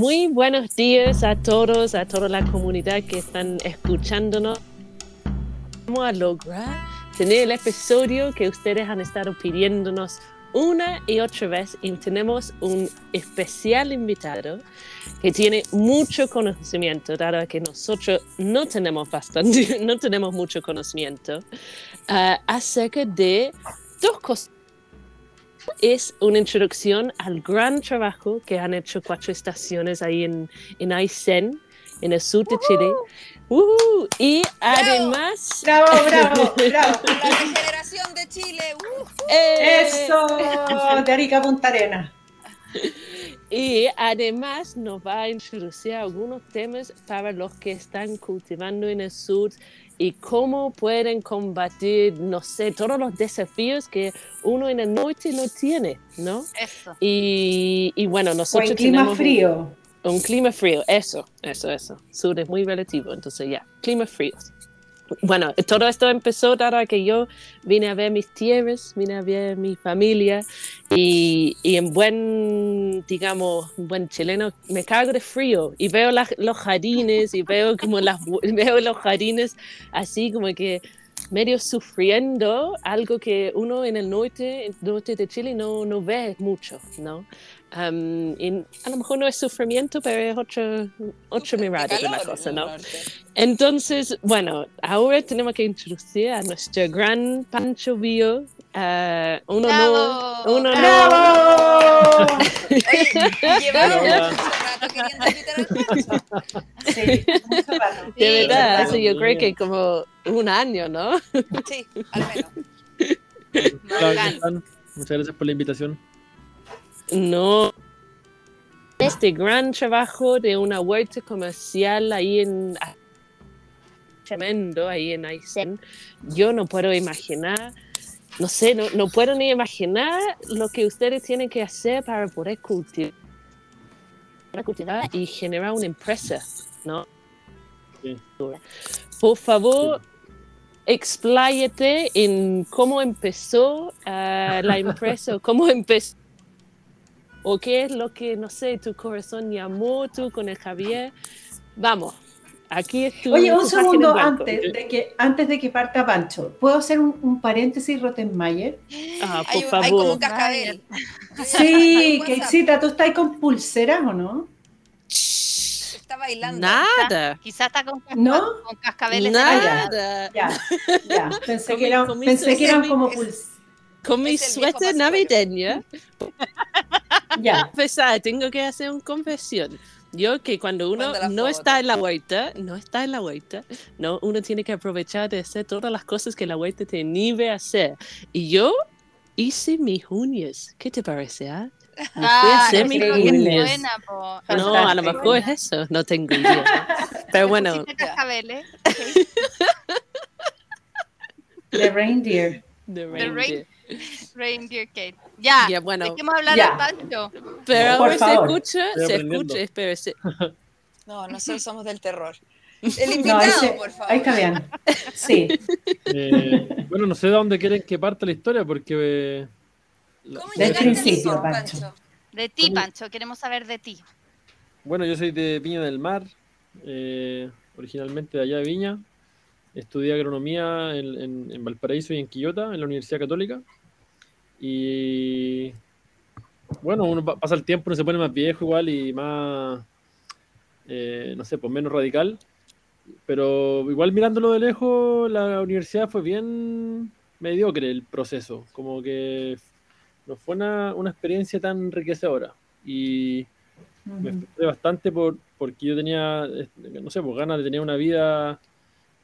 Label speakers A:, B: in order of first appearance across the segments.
A: Muy buenos días a todos, a toda la comunidad que están escuchándonos. Vamos a lograr tener el episodio que ustedes han estado pidiéndonos una y otra vez y tenemos un especial invitado que tiene mucho conocimiento, dado que nosotros no tenemos bastante, no tenemos mucho conocimiento uh, acerca de dos cosas. Es una introducción al gran trabajo que han hecho cuatro estaciones ahí en, en Aysén, en el sur de Chile. Uh, y además.
B: Bravo, bravo, bravo.
C: La regeneración de Chile.
A: Eh,
B: Eso, de Arica Punta Arena.
A: Y además nos va a introducir algunos temas para los que están cultivando en el sur y cómo pueden combatir, no sé, todos los desafíos que uno en el norte no tiene, ¿no?
C: Eso.
A: Y, y bueno, nosotros
B: O en clima
A: tenemos
B: frío.
A: Un, clima frío, eso, eso, eso. Sur es muy relativo, entonces ya, clima frío. Bueno, todo esto empezó dado que yo vine a ver mis tierras, vine a ver mi familia y, y en buen, digamos, buen chileno, me cago de frío y veo los jardines y veo como las, veo los jardines así como que medio sufriendo algo que uno en el norte, norte de Chile no, no ve mucho, ¿no? Um, y a lo mejor no es sufrimiento, pero es otro, otro mirada de la cosa, ¿no? Entonces, bueno, ahora tenemos que introducir a nuestro gran Pancho Bio. eh, un honor,
C: ¡Bravo!
A: un honor.
B: ¡Bravo!
C: Oye, llevamos mucho rato queriendo invitar al Pancho.
B: Sí, mucho rato.
A: De
C: Sí,
A: verdad,
B: verdad.
A: hace yo creo que como un año, ¿no?
C: Sí, al menos.
D: Muchas gracias por la invitación.
A: No. Este gran trabajo de una huerta comercial ahí en tremendo ahí en Aysén, yo no puedo imaginar, no sé, no, no puedo ni imaginar lo que ustedes tienen que hacer para poder cultivar, y generar una empresa, ¿no?
D: Sí.
A: Por favor, expláyate en cómo empezó ah, la empresa, cómo empezó, o qué es lo que, no sé, tu corazón llamó tú con el Javier. Vamos, aquí es tu
B: Oye, un segundo antes de, que, antes de que parta Pancho. ¿Puedo hacer un, un paréntesis, Rottenmeier?
A: Ah,
C: Hay,
A: por
C: un- hay como
A: favor.
C: un cascabel.
B: Sí, que excita. ¿Tú estás con pulseras o no?
C: Está bailando.
A: Nada,
E: Quizás está con, casca-
B: ¿No?
E: con cascabeles
A: nada.
B: Ya, ya. Pensé que
A: mi-
B: eran,
A: con mi
B: pensé que eran como pulseras.
A: Con mi suéter navideño,
B: Ya.
A: a pesar, tengo que hacer una confesión. Yo que cuando uno no
C: foto.
A: está en la huerta, no está en la huerta, no, uno tiene que aprovechar de hacer todas las cosas que la huerta te inhibe a hacer. Y yo hice mis uñas. ¿Qué te parece? ah? A
E: Ah,
A: hacer
E: no,
A: mis
E: pero qué
B: uñas.
E: buena.
A: No, a lo mejor es eso, no tengo idea. Pero bueno,
E: cascabeles.
B: The reindeer.
A: the
E: The
A: reindeer.
E: Reindeer Kate. Ya,
A: Ya, bueno,
E: dejemos hablar
B: Ya.
E: al Pancho.
A: pero
B: Por
A: ahora se escucha, se escucha, espera, se-
C: No, nosotros somos del terror. El
B: No,
C: invitado,
B: ese-
C: por favor.
B: ahí está bien. Sí.
D: Eh, bueno, no sé de dónde quieren que parta la historia porque... eh,
C: ¿Cómo
B: Del principio,
C: sur,
B: Pancho.
E: De ti, Pancho, queremos saber de ti.
D: Bueno, yo soy de Viña del Mar, eh, originalmente de allá de Viña. Estudié agronomía en, en- en Valparaíso y en Quillota, en la Universidad Católica. Y bueno, uno pa- pasa el tiempo, uno se pone más viejo igual y más, eh, no sé, pues menos radical. Pero igual mirándolo de lejos, la universidad fue bien mediocre el proceso. Como que no fue una, una experiencia tan enriquecedora. Y me frustré bastante por, porque yo tenía, eh, no sé, pues ganas de tener una vida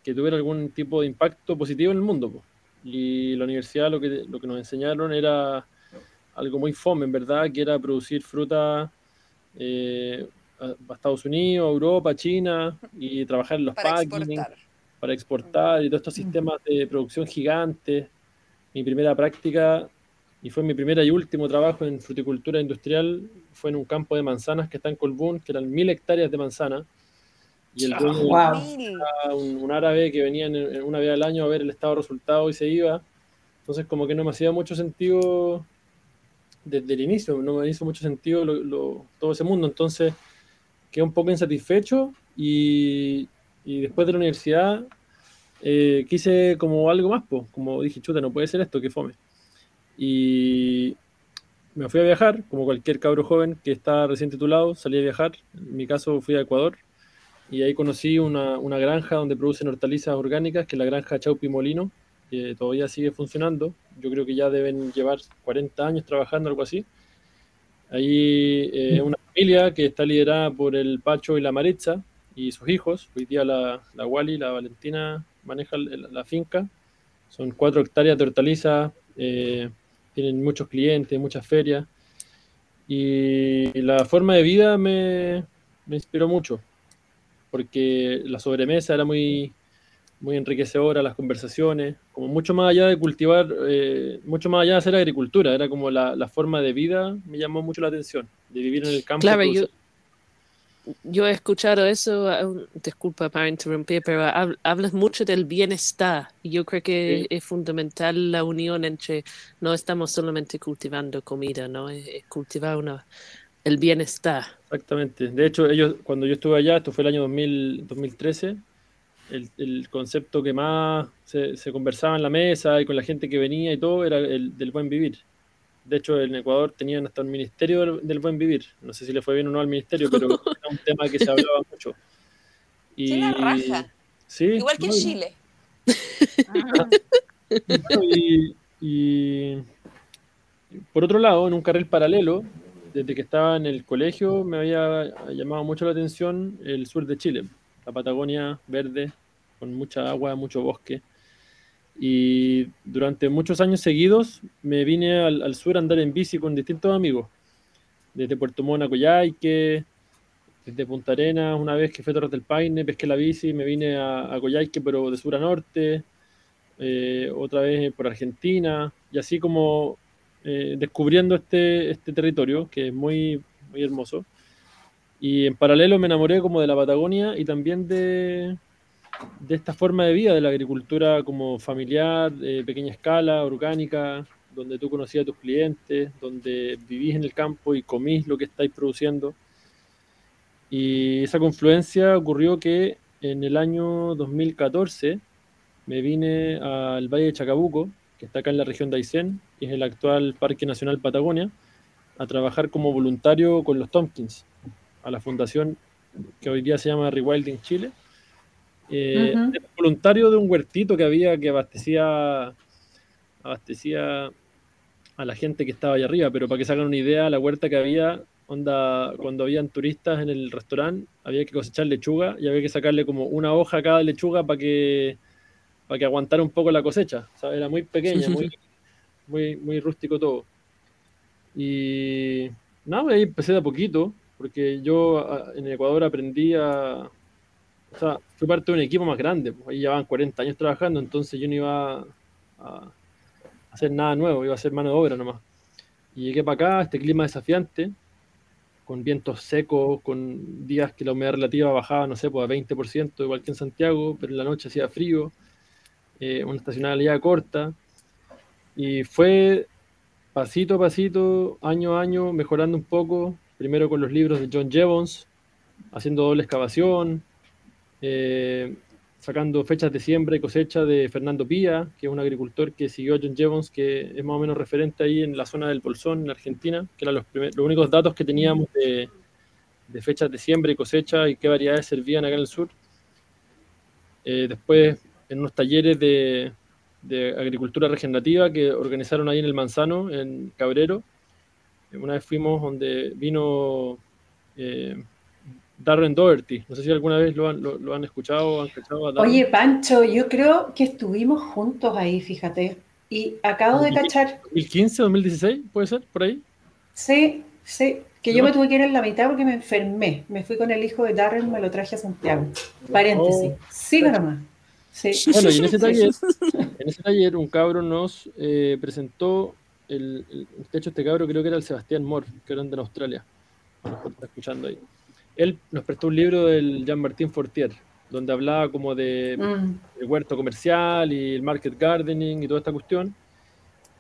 D: que tuviera algún tipo de impacto positivo en el mundo. pues. Y la universidad lo que, lo que nos enseñaron era algo muy fome, en verdad, que era producir fruta eh, a, Estados Unidos, Europa, China, y trabajar en los
C: Para
D: packing,
C: exportar.
D: para exportar y todos estos sistemas de producción gigantes. Mi primera práctica, y fue mi primera y último trabajo en fruticultura industrial, fue en un campo de manzanas que está en Colbún, que eran mil hectáreas de manzana. Y el dueño
B: wow.
C: Mil.
D: era un, un árabe que venía en- en una vez al año a ver el estado de resultado y se iba. Entonces como que no me hacía mucho sentido desde el inicio, no me hizo mucho sentido lo- lo- todo ese mundo. Entonces quedé un poco insatisfecho y, y después de la universidad eh, quise como algo más, pues, como dije, chuta, no puede ser esto, que fome. Y me fui a viajar, como cualquier cabro joven que está recién titulado, salí a viajar. En mi caso fui a Ecuador y ahí conocí una, una granja donde producen hortalizas orgánicas, que es la granja Chaupi Molino, que todavía sigue funcionando. Yo creo que ya deben llevar 40 años trabajando, algo así. Ahí eh, una familia que está liderada por el Pacho y la Maritza y sus hijos. Hoy día la, la Wally, la Valentina, maneja la finca. Son cuatro hectáreas de hortalizas, eh, tienen muchos clientes, muchas ferias. Y la forma de vida me, me inspiró mucho, porque la sobremesa era muy, muy enriquecedora, las conversaciones, como mucho más allá de cultivar, eh, mucho más allá de hacer agricultura, era como la, la forma de vida, me llamó mucho la atención, de vivir en el campo.
A: Claro, yo, yo he escuchado eso, disculpa para interrumpir, pero hab- hablas mucho del bienestar. y Yo creo que
D: Sí.
A: es fundamental la unión entre, no estamos solamente cultivando comida, ¿no? Es, es cultivar una, el bienestar.
D: Exactamente. De hecho, ellos, cuando yo estuve allá, esto fue el año 2000, 2013, el, el concepto que más se, se conversaba en la mesa y con la gente que venía y todo era el del buen vivir. De hecho, en Ecuador tenían hasta un ministerio del, del buen vivir. No sé si le fue bien o no al ministerio, pero era un tema que se hablaba mucho. Y,
C: ¡Qué la raja!
D: Sí,
C: Igual que en
D: no,
C: Chile.
D: Bueno, y, y por otro lado, en un carril paralelo, desde que estaba en el colegio, me había llamado mucho la atención el sur de Chile, la Patagonia verde, con mucha agua, mucho bosque. Y durante muchos años seguidos me vine al, al sur a andar en bici con distintos amigos, desde Puerto Montt a Coyhaique, desde Punta Arenas, una vez que fui a Torres del Paine, pesqué la bici, me vine a, a Coyhaique, pero de sur a norte, eh, otra vez por Argentina, y así como eh, descubriendo este, este territorio, que es muy, muy hermoso. Y en paralelo me enamoré como de la Patagonia y también de, de esta forma de vida, de la agricultura como familiar, de pequeña escala, orgánica, donde tú conocías a tus clientes, donde vivís en el campo y comís lo que estáis produciendo. Y esa confluencia ocurrió que en el año 2014 me vine al Valle de Chacabuco, que está acá en la región de Aysén, que es el actual Parque Nacional Patagonia, a trabajar como voluntario con los Tompkins, a la fundación que hoy día se llama Rewilding Chile. Eh, voluntario de un huertito que había que abastecía, abastecía a la gente que estaba allá arriba, pero para que se hagan una idea, la huerta que había, onda, cuando habían turistas en el restaurante, había que cosechar lechuga y había que sacarle como una hoja a cada lechuga para que, para que aguantara un poco la cosecha. Sea, era muy pequeña, muy, muy, muy rústico todo. Y nada, ahí empecé de a poquito, porque yo a- en Ecuador aprendí a... O sea, fui parte de un equipo más grande, pues ahí llevaban 40 años trabajando, entonces yo no iba a, a hacer nada nuevo, iba a hacer mano de obra nomás. Y llegué para acá, este clima desafiante, con vientos secos, con días que la humedad relativa bajaba, no sé, pues a 20%, igual que en Santiago, pero en la noche hacía frío, eh, una estacionalidad corta. Y fue pasito a pasito, año a año, mejorando un poco, primero con los libros de John Jevons, haciendo doble excavación, eh, sacando fechas de siembra y cosecha de Fernando Pía, que es un agricultor que siguió a John Jevons, que es más o menos referente ahí en la zona del Bolsón, en Argentina, que eran los, los únicos datos que teníamos de, de fechas de siembra y cosecha y qué variedades servían acá en el sur. Eh, después, en unos talleres de, de agricultura regenerativa que organizaron ahí en el Manzano, en Cabrero, una vez fuimos donde vino eh, Darren Doherty. No sé si alguna vez lo han, lo, lo han escuchado, han escuchado a Darren.
B: Oye, Pancho, yo creo que estuvimos juntos ahí, fíjate. Y acabo de cachar,
D: 2015, 2016, puede ser, por ahí.
B: sí, sí, que yo me tuve que ir en la mitad porque me enfermé. Me fui con el hijo de Darren, me lo traje a Santiago. Paréntesis.
D: Oh.
B: Siga nomás. Sí.
D: Bueno, y en ese taller, en ese taller un cabro nos eh, presentó, el, el- de hecho este cabro creo que era el Sebastián Moore, que era de Australia, mejor está escuchando ahí. Él nos prestó un libro del Jean-Martin Fortier, donde hablaba como de
B: Mm.
D: el huerto comercial y el market gardening y toda esta cuestión.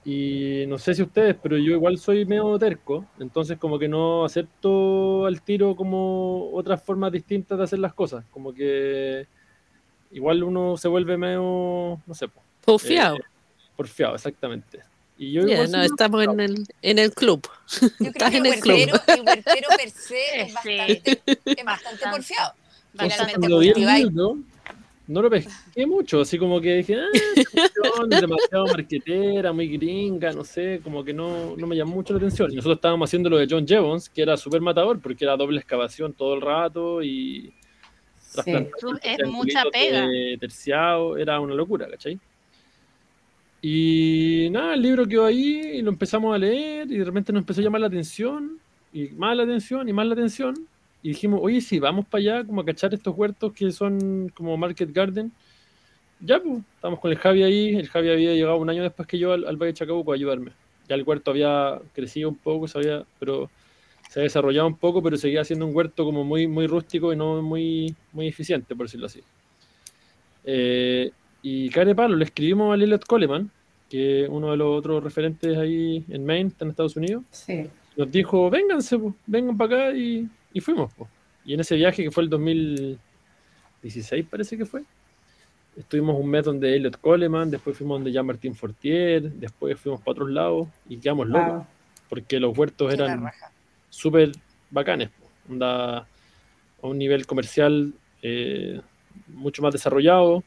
D: Y no sé si ustedes, pero yo igual soy medio terco, entonces como que no acepto al tiro como otras formas distintas de hacer las cosas, como que igual uno se vuelve medio, no sé, po,
A: Porfiado.
D: eh, porfiado, exactamente. Y yo
A: Ya,
D: igual
A: no, estamos en el, en el club.
C: Yo creo
A: Estás
C: que
A: en
C: el
A: club.
C: huertero, el huertero per se es
E: Sí.
C: bastante, es bastante porfiado.
D: Libro, no lo pesqué mucho, así como que dije, ah, es demasiado marquetera, muy gringa, no sé, como que no, no me llamó mucho la atención. Y nosotros estábamos haciendo lo de John Jevons, que era súper matador, porque era doble excavación todo el rato y
B: Sí.
E: Es mucha pega.
D: terciado, era una locura, ¿cachai? Y nada, el libro quedó ahí y lo empezamos a leer y de repente nos empezó a llamar la atención y más la atención y más la atención y dijimos, oye, si vamos para allá como a cachar estos huertos que son como Market Garden, ya pues, estamos con el Javi ahí, el Javi había llegado un año después que yo al, al Valle de Chacabuco a ayudarme. Ya el huerto había crecido un poco, se había, pero se había desarrollado un poco, pero seguía siendo un huerto como muy, muy rústico y no muy, muy eficiente, por decirlo así. Eh, y care palo, le escribimos a Elliot Coleman, que es uno de los otros referentes ahí en Maine, está en Estados Unidos,
B: Sí.
D: nos dijo, vénganse, po, vengan para acá y, y fuimos. po. Y en ese viaje que fue el 2016 parece que fue, estuvimos un mes donde Elliot Coleman, después fuimos donde Jean Martín Fortier, después fuimos para otros lados y quedamos locos,
B: Wow.
D: porque los huertos eran
C: raja.
D: Súper bacanes, onda a un nivel comercial eh, mucho más desarrollado,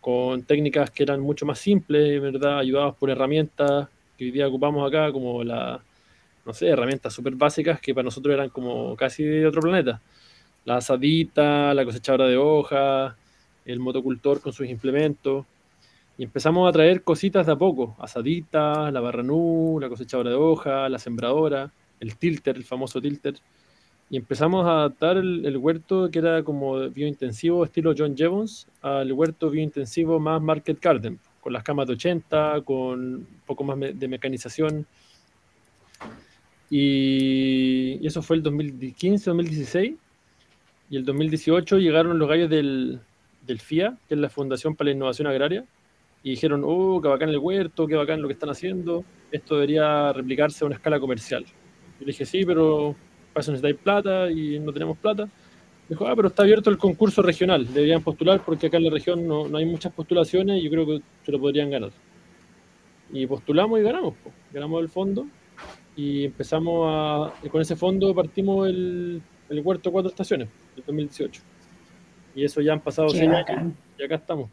D: con técnicas que eran mucho más simples, ¿verdad? Ayudados por herramientas que hoy día ocupamos acá, como la, no sé, herramientas súper básicas que para nosotros eran como casi de otro planeta. La asadita, la cosechadora de hojas, el motocultor con sus implementos. Y empezamos a traer cositas de a poco, asadita, la barranú, la cosechadora de hojas, la sembradora, el tilter, el famoso tilter. Y empezamos a adaptar el, huerto que era como biointensivo estilo John Jevons al huerto biointensivo más Market Garden, con las camas de 80, con un poco más de mecanización. Y, eso fue el 2015, 2016. Y el 2018 llegaron los gallos del, del FIA, que es la Fundación para la Innovación Agraria, y dijeron, oh, qué bacán el huerto, qué bacán lo que están haciendo, esto debería replicarse a una escala comercial. Le dije, sí, pero para eso necesitáis plata y no tenemos plata. Dijo, ah, pero está abierto el concurso regional, deberían postular porque acá en la región no, no hay muchas postulaciones y yo creo que se lo podrían ganar. Y postulamos y ganamos, po. ganamos el fondo y empezamos a, y con ese fondo partimos el, el huerto cuatro estaciones, el 2018. Y eso ya han pasado
B: Qué
D: seis años y acá estamos.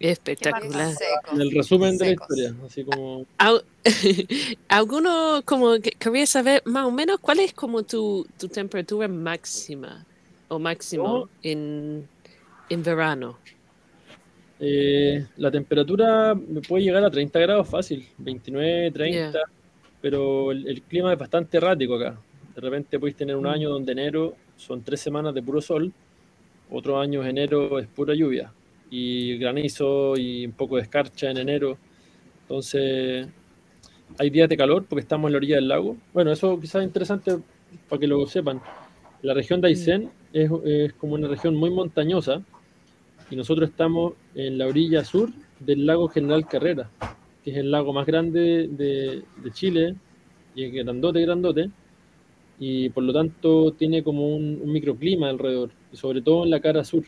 A: Espectacular.
D: El resumen de la historia, así como
A: Al- ¿Alguno como que quería saber más o menos cuál es como tu, tu temperatura máxima o máximo en, en verano?
D: Eh, la temperatura me puede llegar a 30 grados fácil, 29, 30,
A: Yeah.
D: pero el, el clima es bastante errático acá. De repente podéis tener un
A: Mm.
D: año donde enero son tres semanas de puro sol, otros años enero es pura lluvia, y granizo y un poco de escarcha en enero. Entonces, hay días de calor porque estamos en la orilla del lago. Bueno, eso quizás es interesante para que lo sepan. La región de Aysén es, es como una región muy montañosa y nosotros estamos en la orilla sur del lago General Carrera, que es el lago más grande de, de Chile y es grandote, grandote, y por lo tanto tiene como un, un microclima alrededor, sobre todo en la cara sur.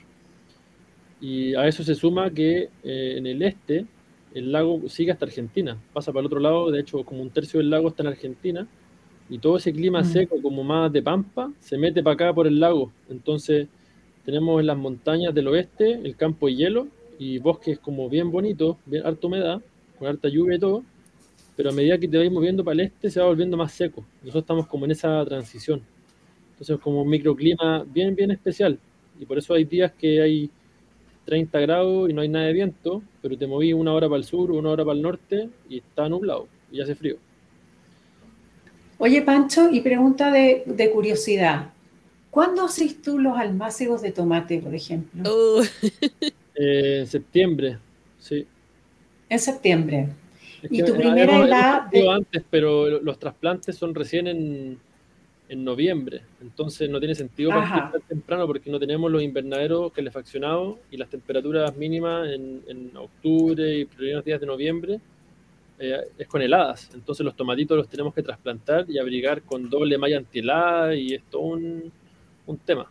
D: Y a eso se suma que eh, en el este el lago sigue hasta Argentina, pasa para el otro lado, de hecho como un tercio del lago está en Argentina, y todo ese clima
B: Mm.
D: seco como más de pampa se mete para acá por el lago. Entonces tenemos en las montañas del oeste el campo de hielo y bosques como bien bonitos, bien harta humedad, con harta lluvia y todo, pero a medida que te vais moviendo para el este se va volviendo más seco. Nosotros estamos como en esa transición. Entonces como un microclima bien, bien especial. Y por eso hay días que hay 30 grados y no hay nada de viento, pero te moví una hora para el sur, una hora para el norte y está nublado y hace frío.
B: Oye, Pancho, y pregunta de, de curiosidad. ¿Cuándo haces tú los almácigos de tomate, por ejemplo?
A: Oh,
D: Eh, en septiembre, sí.
B: En septiembre.
D: Es
B: ¿Y tu primera
D: hemos-
B: helada
D: hemos partido
B: de-
D: antes, pero lo- los trasplantes son recién en, en noviembre, entonces no tiene sentido
B: Ajá.
D: partir tan temprano porque no tenemos los invernaderos calefaccionados y las temperaturas mínimas en, en octubre y primeros días de noviembre eh, es con heladas. Entonces los tomatitos los tenemos que trasplantar y abrigar con doble malla antihelada y es todo un, un tema.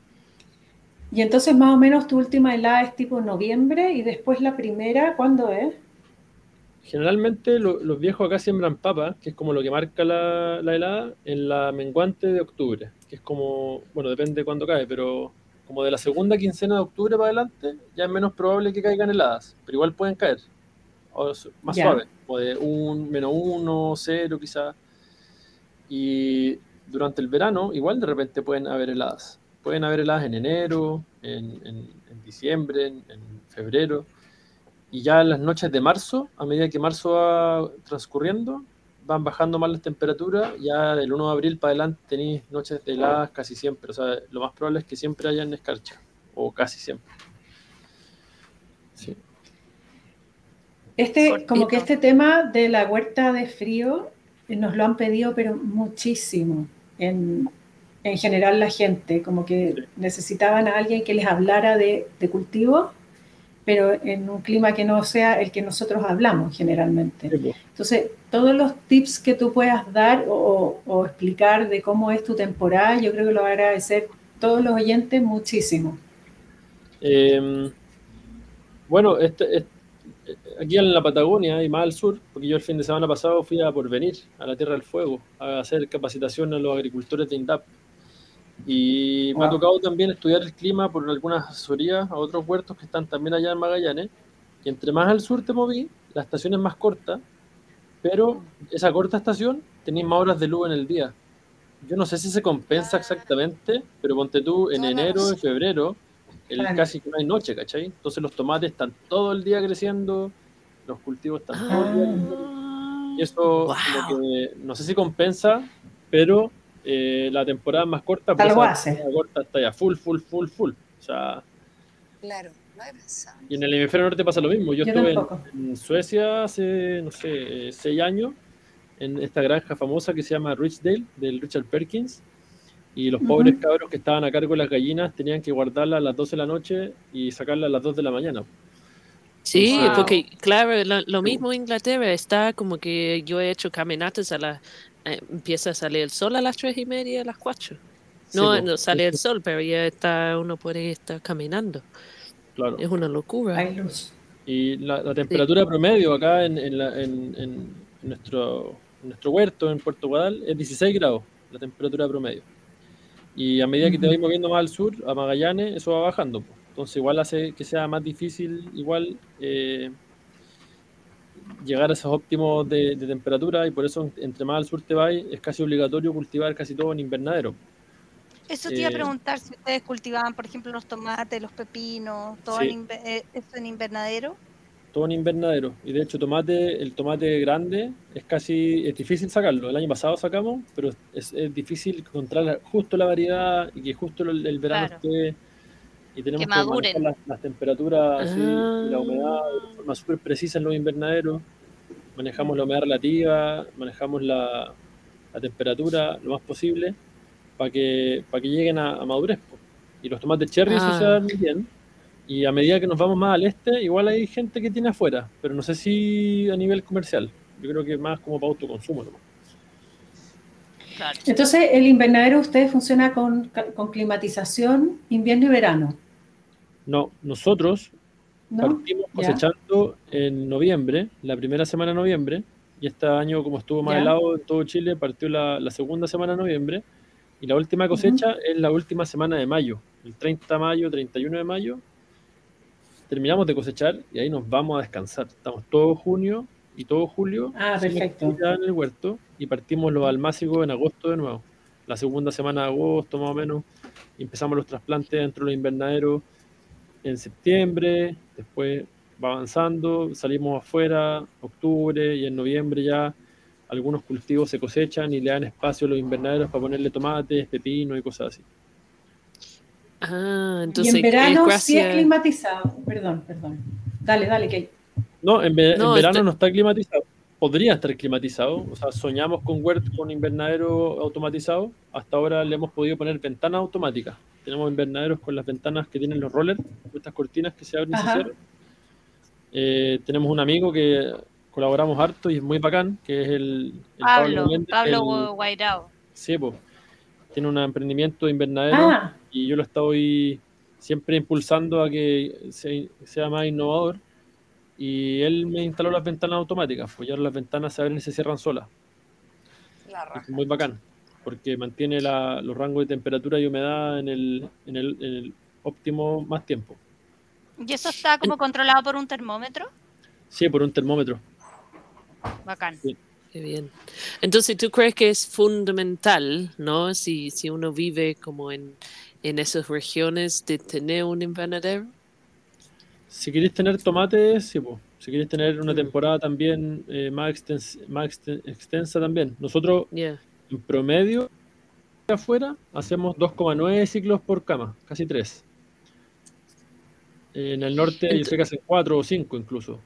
B: Y entonces más o menos tu última helada es tipo noviembre y después la primera, ¿cuándo es?
D: Generalmente lo- los viejos acá siembran papa, que es como lo que marca la, la helada, en la menguante de octubre, que es como, bueno, depende de cuándo cae, pero como de la segunda quincena de octubre para adelante, ya es menos probable que caigan heladas, pero igual pueden caer, o más
B: Ya.
D: suaves, como de un, menos uno, cero quizás. Y durante el verano, igual de repente pueden haber heladas. Pueden haber heladas en enero, en, en- en diciembre, en, en febrero. Y ya en las noches de marzo, a medida que marzo va transcurriendo, van bajando más las temperaturas. Ya del 1 de abril para adelante tenéis noches de heladas casi siempre. O sea, lo más probable es que siempre hayan escarcha. O casi siempre. Sí.
B: Este,
E: Cortito.
B: como que este tema de la huerta de frío eh, nos lo han pedido, pero muchísimo en, en general la gente, como que necesitaban a alguien que les hablara de, de cultivo, pero en un clima que no sea el que nosotros hablamos generalmente.
D: Pues.
B: Entonces, todos los tips que tú puedas dar o, o explicar de cómo es tu temporada, yo creo que lo van a agradecer todos los oyentes muchísimo.
D: Eh, bueno, este, este- aquí en la Patagonia y más al sur, porque yo el fin de semana pasado fui a Porvenir, a la Tierra del Fuego, a hacer capacitación a los agricultores de INDAP. Y me ha
B: Wow.
D: tocado también estudiar el clima por algunas asesorías a otros huertos que están también allá en Magallanes. Y entre más al sur te moví, la estación es más corta, pero esa corta estación tenéis más horas de luz en el día. Yo no sé si se compensa exactamente, pero ponte tú en enero y febrero, el, casi que no hay noche, ¿cachai? Entonces los tomates están todo el día creciendo, los cultivos están todo el día creciendo.
A: Ah,
D: Y eso
A: Wow.
D: como que no sé si compensa, pero eh, la temporada más corta, pues temporada corta está ya full, full, full, full. O sea,
C: Claro, no pensado.
D: y en el hemisferio norte pasa lo mismo. Yo,
B: Yo
D: estuve en, Suecia hace, no sé, seis años, en esta granja famosa que se llama Richdale, del Richard Perkins. Y los
B: Ujú.
D: pobres cabros que estaban a cargo de las gallinas tenían que guardarlas a las 12 de la noche y sacarlas a las 2 de la mañana.
A: Sí,
B: Wow.
A: porque claro, lo, lo mismo en Inglaterra está como que yo he hecho caminatas a las, eh, empieza a salir el sol a las tres y media, a las cuatro. No,
D: Sí, po.
A: no sale el sol, pero ya está, uno puede estar caminando.
D: Claro.
A: Es una locura.
B: Hay luz.
D: Y la, la temperatura promedio acá en, en la- en- en nuestro, en nuestro huerto, en Puerto Guadal, es 16 grados, la temperatura promedio. Y a medida que te vas moviendo más al sur, a Magallanes, eso va bajando. Entonces igual hace que sea más difícil igual eh, llegar a esos óptimos de, de temperatura y por eso entre más al sur te vas es casi obligatorio cultivar casi todo en invernadero.
E: Eso te iba a
D: Eh,
E: preguntar si ustedes cultivaban, por ejemplo, los tomates, los pepinos, todo
D: Sí.
E: en eh, eso en invernadero.
D: todo en invernadero. Y de hecho, tomate, el tomate grande es casi, es difícil sacarlo. El año pasado sacamos, pero es, es difícil encontrar justo la variedad y que justo el, el verano
E: Claro.
D: esté. Y tenemos
E: Que
D: manejar las, las temperaturas y la
A: Ah.
D: humedad de forma súper precisa en los invernaderos. Manejamos la humedad relativa, manejamos la, la temperatura lo más posible para que, para que lleguen a, a madurez. Y los tomates cherry eso
A: Ah.
D: se dan muy bien. Y a medida que nos vamos más al este, igual hay gente que tiene afuera, pero no sé si a nivel comercial. Yo creo que más como para autoconsumo. nomás.
E: Claro.
B: Entonces, el invernadero de ustedes funciona con, con climatización invierno y verano,
D: No, nosotros
B: ¿no?
D: partimos
B: Ya.
D: cosechando en noviembre, la primera semana de noviembre, y este año como estuvo más
B: Ya.
D: helado en todo Chile, partió la, la segunda semana de noviembre, y la última cosecha es la última semana de mayo, el 30 de mayo, 31 de mayo, terminamos de cosechar y ahí nos vamos a descansar. Estamos todo junio y todo julio
B: Ah, perfecto.
D: en el huerto y partimos los almácigos en agosto de nuevo. La segunda semana de agosto más o menos y empezamos los trasplantes dentro de los invernaderos en septiembre, después va avanzando, salimos afuera, octubre y en noviembre ya algunos cultivos se cosechan y le dan espacio a los invernaderos para ponerle tomates, pepino y cosas así.
A: Ah,
B: Y
A: entonces
B: en verano
A: es
B: sí es climatizado. Perdón, perdón. Dale, dale, Kate.
D: No, en, ve- en
A: No,
D: verano
A: este-
D: no está climatizado. Podría estar climatizado. O sea, soñamos con con invernadero automatizado. Hasta ahora le hemos podido poner ventanas automáticas. Tenemos invernaderos con las ventanas que tienen los rollers, estas cortinas que se abren y se
B: Ajá.
D: cierran. Eh, tenemos un amigo que colaboramos harto y es muy bacán, que es el, el
E: Pablo,
D: Méndez,
E: Pablo
D: el-
E: Guairao.
D: Sí, po. tiene un emprendimiento de invernadero
B: Ah,
D: y yo lo estoy siempre impulsando a que se- sea más innovador. Y él me instaló las ventanas automáticas, pues ya las ventanas se abren y se cierran solas. Es muy bacán, porque mantiene la- los rangos de temperatura y humedad en el, en el, en el óptimo más tiempo.
E: ¿Y eso está como controlado por un termómetro?
D: Sí, por un termómetro.
E: Bacán.
A: Qué bien. Entonces, ¿tú crees que es fundamental, no? Si, si uno vive como en, en esas regiones de tener un invernadero.
D: Si queréis tener tomates, sí, po. Si queréis tener una
A: Mm.
D: temporada también eh, más, extens- más exten- extensa también. Nosotros
A: Yeah.
D: en promedio afuera hacemos 2,9 ciclos por cama, casi 3. En el norte yo
A: Ent-
D: sé que hacen 4 o 5 incluso.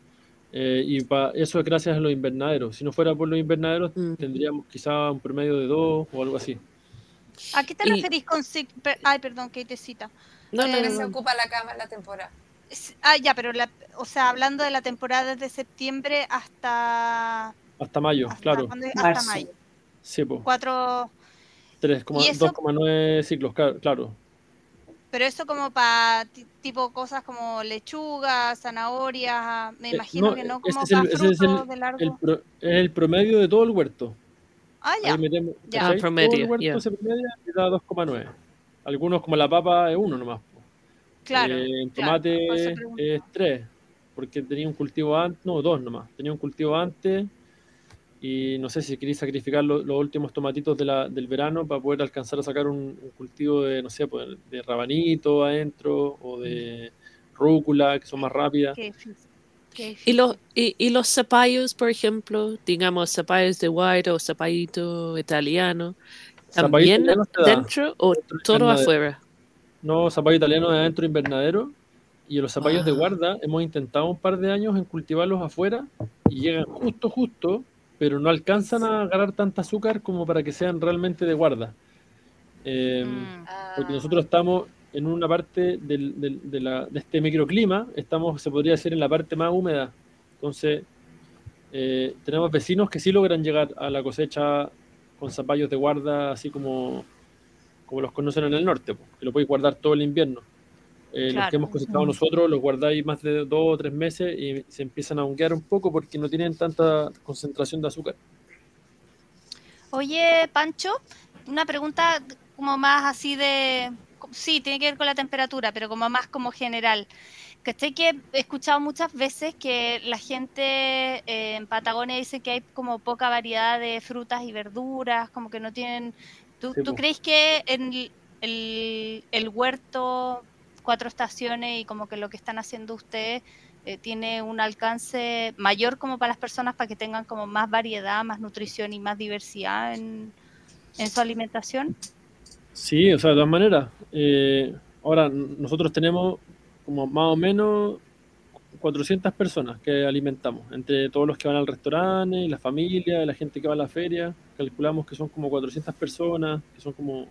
D: Eh, y pa- eso es gracias a los invernaderos. Si no fuera por los invernaderos,
A: Mm.
D: tendríamos quizá un promedio de 2 o algo así.
E: ¿A qué te
A: Y-
E: referís con... Ay, perdón, que te cita.
A: No, no,
E: Eh,
C: Que
A: no,
C: se
A: no.
C: ocupa la cama en la temporada.
E: Ah, ya, pero la, o sea, hablando de la temporada desde septiembre hasta,
D: Hasta mayo,
E: hasta,
D: claro.
E: ¿cuándo es? Hasta mayo.
D: Sí, po.
E: Cuatro,
D: 3,-
E: ¿Y eso?
D: 2,9 ciclos, claro.
E: pero eso como para tipo cosas como lechuga, zanahoria, me
D: Eh,
E: imagino
D: no,
E: que no como
D: es el-
E: para
D: es el-
E: de largo.
D: El pro- es el promedio de todo el huerto.
E: Ah, ya.
D: Metemos,
E: Ya.
A: Ah, promedio,
D: Todo el huerto
A: ya.
D: se promedia y da 2,9. Algunos, como la papa, es uno nomás.
E: Claro.
D: Eh, en
E: claro,
D: tomate es 3, porque tenía un cultivo antes, no, dos nomás. Tenía un cultivo antes y no sé si queréis sacrificar lo- los últimos tomatitos de la- del verano para poder alcanzar a sacar un, un cultivo de, no sé, pues, de rabanito adentro o de rúcula, que son más rápidas.
E: Qué difícil. Qué
A: Y los, y, y los zapallos, por ejemplo, digamos zapallos de white o zapallito italiano, ¿también dentro o todo afuera?
D: No, zapallo italiano de adentro invernadero. Y los zapallos de
A: Wow.
D: guarda hemos intentado un par de años en cultivarlos afuera y llegan justo, justo, pero no alcanzan a agarrar tanta azúcar como para que sean realmente de guarda. Eh,
E: Mm.
D: Porque
C: Ah,
D: nosotros estamos en una parte del- del- de, la- de este microclima, estamos, se podría decir, en la parte más húmeda. Entonces, eh, tenemos vecinos que sí logran llegar a la cosecha con zapallos de guarda, así como, como los conocen en el norte, que lo podéis guardar todo el invierno. Eh, Los
E: Claro.
D: que hemos cosechado nosotros los guardáis más de dos o tres meses y se empiezan a honguear un poco porque no tienen tanta concentración de azúcar.
E: Oye, Pancho, una pregunta como más así de... Sí, tiene que ver con la temperatura, pero como más como general. Que que he escuchado muchas veces que la gente eh, en Patagonia dice que hay como poca variedad de frutas y verduras, como que no tienen... ¿Tú,
D: Sí,
E: tú crees que en el, huerto Cuatro Estaciones y como que lo que están haciendo ustedes eh, tiene un alcance mayor como para las personas para que tengan como más variedad, más nutrición y más diversidad en, en su alimentación?
D: Sí, o sea, de todas maneras. eh, ahora, nosotros tenemos como más o menos 400 personas que alimentamos, entre todos los que van al restaurante, y la familia, y la gente que va a la feria. Calculamos que son como 400 personas, que son como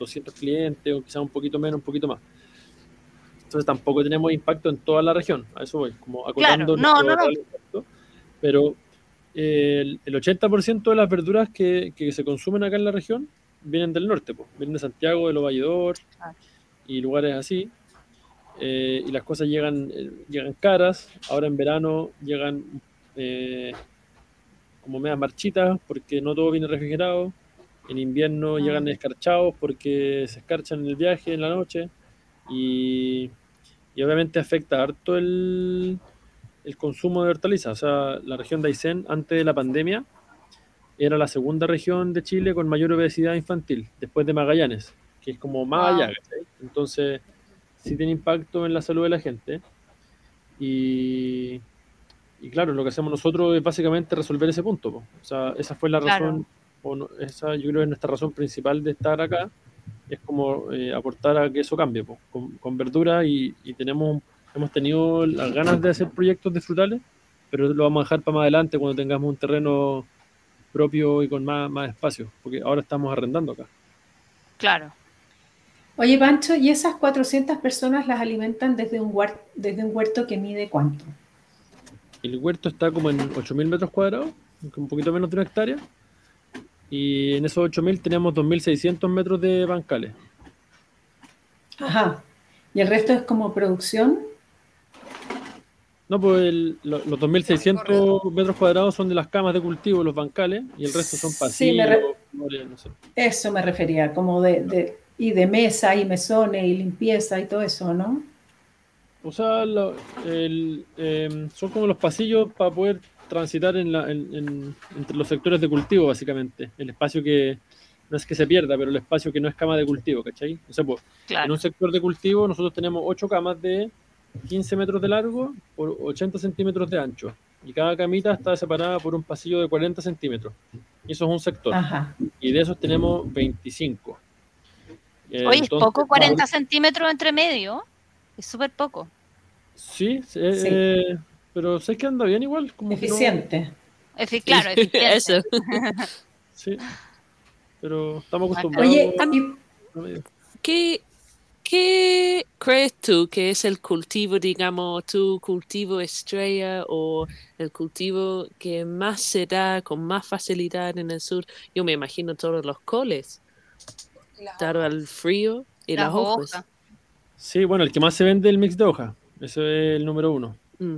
D: 200 clientes, o quizás un poquito menos, un poquito más. Entonces tampoco tenemos impacto en toda la región, a eso voy, como acotando
E: Claro, no, no, no.
D: impacto. Pero eh, el, el 80% de las verduras que, que se consumen acá en la región vienen del norte, pues. vienen de Santiago, de Los Valledor y lugares así. Eh, y las cosas llegan, eh, llegan caras. Ahora en verano llegan eh, como medias marchitas porque no todo viene refrigerado. En invierno
E: Ah.
D: llegan escarchados porque se escarchan en el viaje en la noche. Y, y obviamente afecta harto el, el consumo de hortalizas. O sea, la región de Aysén antes de la pandemia era la segunda región de Chile con mayor obesidad infantil, después de Magallanes, que es como más
E: Wow.
D: allá. ¿cachai? Entonces, sí tiene impacto en la salud de la gente. Y, y claro, lo que hacemos nosotros es básicamente resolver ese punto. po. O sea, esa fue la
E: Claro.
D: razón, o no- esa yo creo que es nuestra razón principal de estar acá, es como eh, aportar a que eso cambie, po, con, con verdura y, y tenemos, hemos tenido las ganas de hacer proyectos de frutales, pero lo vamos a dejar para más adelante cuando tengamos un terreno propio y con más, más espacio, porque ahora estamos arrendando acá.
E: Claro.
B: Oye, Pancho, ¿y esas 400 personas las alimentan desde un, huer- desde un huerto que mide cuánto?
D: El huerto está como en 8.000 metros cuadrados, un poquito menos de una hectárea. Y en esos 8.000 tenemos 2.600 metros de bancales.
B: Ajá. ¿Y el resto es como producción?
D: No, pues el- lo- los 2.600 metros cuadrados son de las camas de cultivo, los bancales, y el resto son
B: Sí,
D: pasillos,
B: me re-
D: no sé.
B: Eso me refería, como de, de- y de mesa y mesones y limpieza y todo eso, ¿no?
D: O sea, lo- el, em, son como los pasillos para poder transitar en la- en- en- entre los sectores de cultivo, básicamente. El espacio que no es que se pierda, pero el espacio que no es cama de cultivo, ¿cachai? O sea, pues, en un sector de cultivo nosotros tenemos ocho camas de 15 metros de largo por 80 centímetros de ancho. Y cada camita está separada por un pasillo de 40 centímetros. Y eso es un sector.
B: Ajá.
D: Y de esos tenemos 25. Eh,
E: Oye, es
D: entonces,
E: poco, 40 centímetros entre medio. Es súper poco.
D: Sí, eh,
B: Sí.
D: eh, pero sé que anda bien igual. Como que no-
B: Eficiente.
E: Efi- claro, eficiente.
A: Eso.
D: sí. Pero estamos acostumbrados.
B: Oye,
D: a.
A: ¿Qué, ¿Qué crees tú que es el cultivo, digamos, tu cultivo estrella o el cultivo que más se da con más facilidad en el sur? Yo me imagino todos los coles,
C: Hojas.
A: al frío y las,
E: Las
A: hojas.
E: hojas.
D: Sí, bueno, el que más se vende es el mix de hoja. Ese es el número uno.
A: Mm.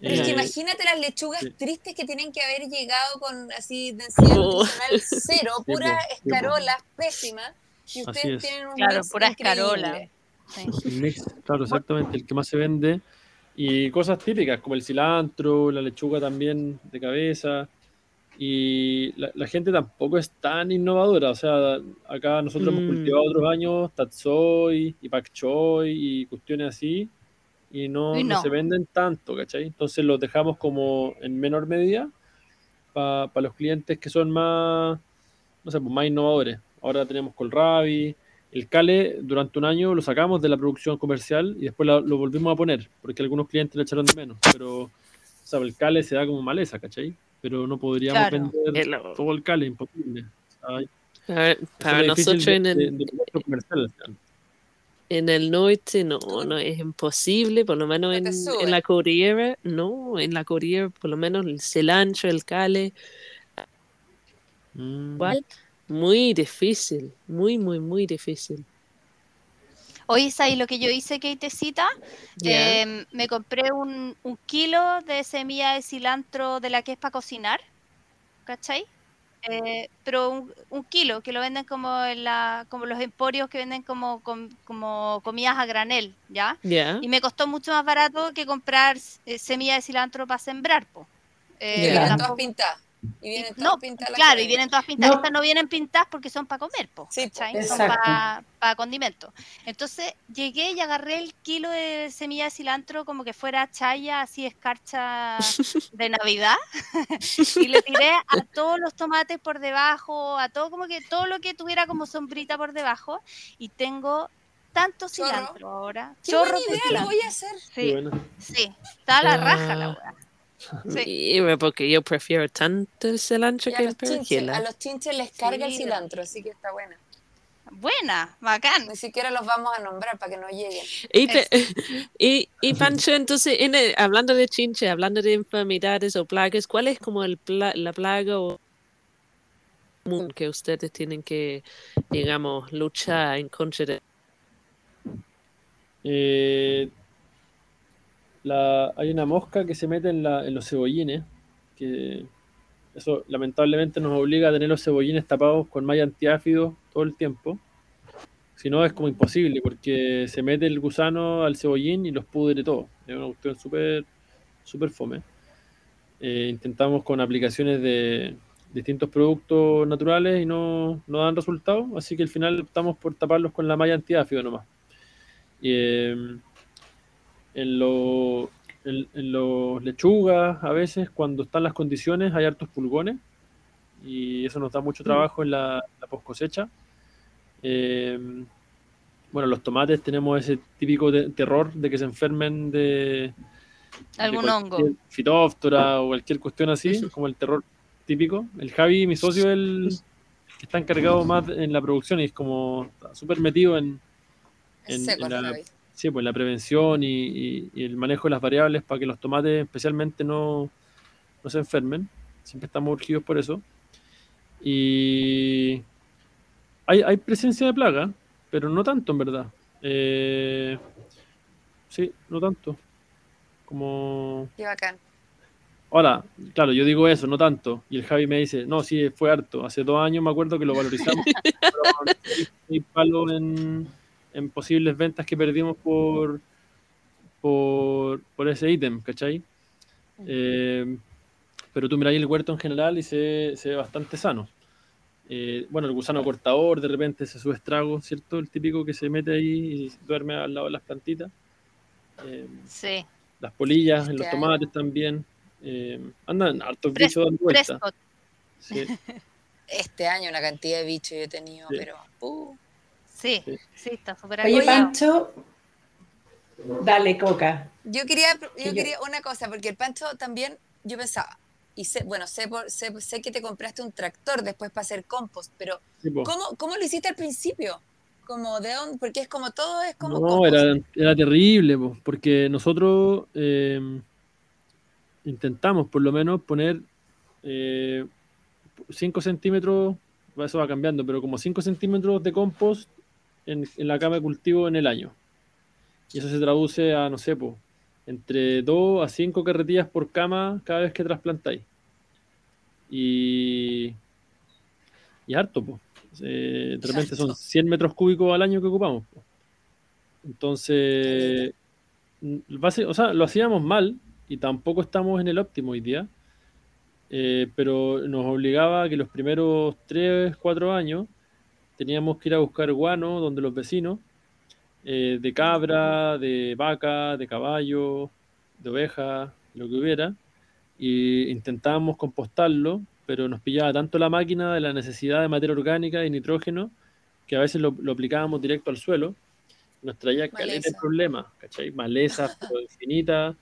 C: Pero es que
D: Eh,
C: imagínate las lechugas
D: sí.
C: tristes que tienen que haber llegado con así densidad
A: Oh.
C: nutricional cero,
D: sí, po.
C: escarolas pésimas. Y ustedes
D: es.
C: tienen un
E: Claro,
C: mix
E: pura
C: increíble.
E: escarola. Sí.
D: El mix, claro, exactamente, el que más se vende. Y cosas típicas como el cilantro, la lechuga también de cabeza. Y la, la gente tampoco es tan innovadora. O sea, acá nosotros
A: Mm.
D: hemos cultivado otros años tatsoi y pak choi y cuestiones así. Y no,
E: Y
D: no
E: no.
D: se venden tanto, ¿cachai? Entonces los dejamos como en menor medida para los clientes que son más, no sé, pues más innovadores. Ahora tenemos Colrabi, el Cale durante un año lo sacamos de la producción comercial y después la- lo volvimos a poner, porque algunos clientes le echaron de menos. Pero, o sea, el Cale se da como maleza, ¿cachai? Pero no podríamos
E: Claro.
D: vender
A: El-
D: todo el Cale, imposible.
A: A ver, para nosotros
D: de-
A: en el,
D: de-.
A: En el norte no, no es imposible, por lo menos
C: No
A: en, la cordillera, no, en la cordillera por lo menos el cilantro, el cale,
D: Mm.
A: igual, muy difícil, muy, muy, muy difícil.
E: Oye, ¿sabes lo que yo hice, Keitecita?
A: Ya.
E: Em, me compré un, un kilo de semilla de cilantro de la que es para cocinar, ¿cachai? Eh, pero un, un kilo que lo venden como en la, como los emporios que venden como, com- como comidas a granel, ¿ya? Y me costó mucho más barato que comprar eh, semilla de cilantro para sembrar, po. Eh,
C: Y
A: Ya.
C: vienen
E: tampoco-
C: todas pintadas. Y vienen
E: no,
C: todas pintadas. las
E: claro, y vienen todas pintadas.
B: No.
E: Estas no vienen pintadas porque son para comer, po,
C: Sí.
E: Son para condimento. Entonces llegué y agarré el kilo de semilla de cilantro como que fuera chaya, así escarcha de Navidad, y le tiré a todos los tomates por debajo, a todo como que todo lo que tuviera como sombrita por debajo, y tengo tanto
C: Chorro.
E: cilantro ahora.
C: Qué
E: Chorros
C: buena
E: de
C: idea, lo voy a hacer.
E: Sí, sí, está a la raja la
A: Ah.
E: weá. Sí.
A: Porque yo prefiero tanto el cilantro
C: Y
A: que
C: a
A: el
C: los, chinches,
A: perejil.
C: a los chinches les carga el cilantro, así que está buena.
E: Buena, bacán.
C: Ni siquiera los vamos a nombrar para que no lleguen.
A: Y, pe- y, y Pancho, entonces, en el- hablando de chinche, hablando de enfermedades o plagas, ¿cuál es como el pla- la plaga o común que ustedes tienen que, digamos, luchar en contra de?
D: Eh, la, hay una mosca que se mete en, la- en los cebollines, que eso lamentablemente nos obliga a tener los cebollines tapados con malla antiáfido todo el tiempo. Si no, es como imposible, porque se mete el gusano al cebollín y los pudre todo. Es una cuestión súper súper fome. Eh, intentamos con aplicaciones de distintos productos naturales y no, no dan resultado, así que al final optamos por taparlos con la malla antiáfido nomás. Eh, en, lo- en- en los lechugas, a veces, cuando están las condiciones, hay hartos pulgones. Y eso nos da mucho trabajo en la, la post cosecha. Eh, bueno, los tomates tenemos ese típico de- terror de que se enfermen de,
E: Algún hongo.
D: Fitóftora o cualquier cuestión así, como el terror típico. El Javi, mi socio, él está encargado más en la producción y es como está súper metido en, En- en
C: el
D: la-
C: Javi.
D: Sí, pues la prevención y, y- y el manejo de las variables para que los tomates especialmente no, no se enfermen. Siempre estamos urgidos por eso. Y hay, hay presencia de plaga, pero no tanto en verdad. Eh, sí, no tanto. Como...
C: Qué bacán.
D: Ahora, claro, yo digo eso, no tanto. Y el Javi me dice, no, sí, fue harto. Hace dos años me acuerdo que lo valorizamos. Fueron seis- seis palos en, en posibles ventas que perdimos por, por, por ese ítem, ¿cachai? Eh, pero tú miráis el huerto en general y se, se ve bastante sano. Eh, bueno, el gusano cortador de repente se sube estrago, ¿cierto? El típico que se mete ahí y duerme al lado de las plantitas. Eh,
E: Sí.
D: las polillas en los
C: Este
D: tomates también. Eh, andan hartos
E: Pres-
D: bichos dando vueltas.
E: Prescott.
D: Sí,
C: Este año una cantidad de bichos yo he tenido,
D: Sí.
C: pero... uh,
E: Sí,
D: Sí.
E: sí, está súper
B: Oye. Pancho, dale, Coca.
C: Yo quería, yo
B: Que yo-
C: quería una cosa, porque el Pancho también, yo pensaba, y sé, bueno, sé, por- sé, sé que te compraste un tractor después para hacer compost, pero
D: sí.
C: ¿cómo, cómo lo hiciste al principio? Como de dónde, porque es como todo es como
D: No,
C: compost.
D: era, era terrible, po, porque nosotros eh, intentamos por lo menos poner 5 centímetros, eso va cambiando, pero como 5 centímetros de compost en, en la cama de cultivo en el año. Y eso se traduce a, no sé, po, entre 2 a 5 carretillas por cama cada vez que trasplantáis. Y, y harto, pues. de repente son
C: Harto.
D: 100 metros cúbicos al año que ocupamos. po. Entonces, base- o sea, lo hacíamos mal y tampoco estamos en el óptimo hoy día, eh, pero nos obligaba a que los primeros 3, 4 años teníamos que ir a buscar guano donde los vecinos, eh, de cabra, de vaca, de caballo, de oveja, lo que hubiera, y intentábamos compostarlo, pero nos pillaba tanto la máquina de la necesidad de materia orgánica y nitrógeno que a veces lo, lo aplicábamos directo al suelo, nos traía caleta de problemas, ¿cachai? Malezas infinitas,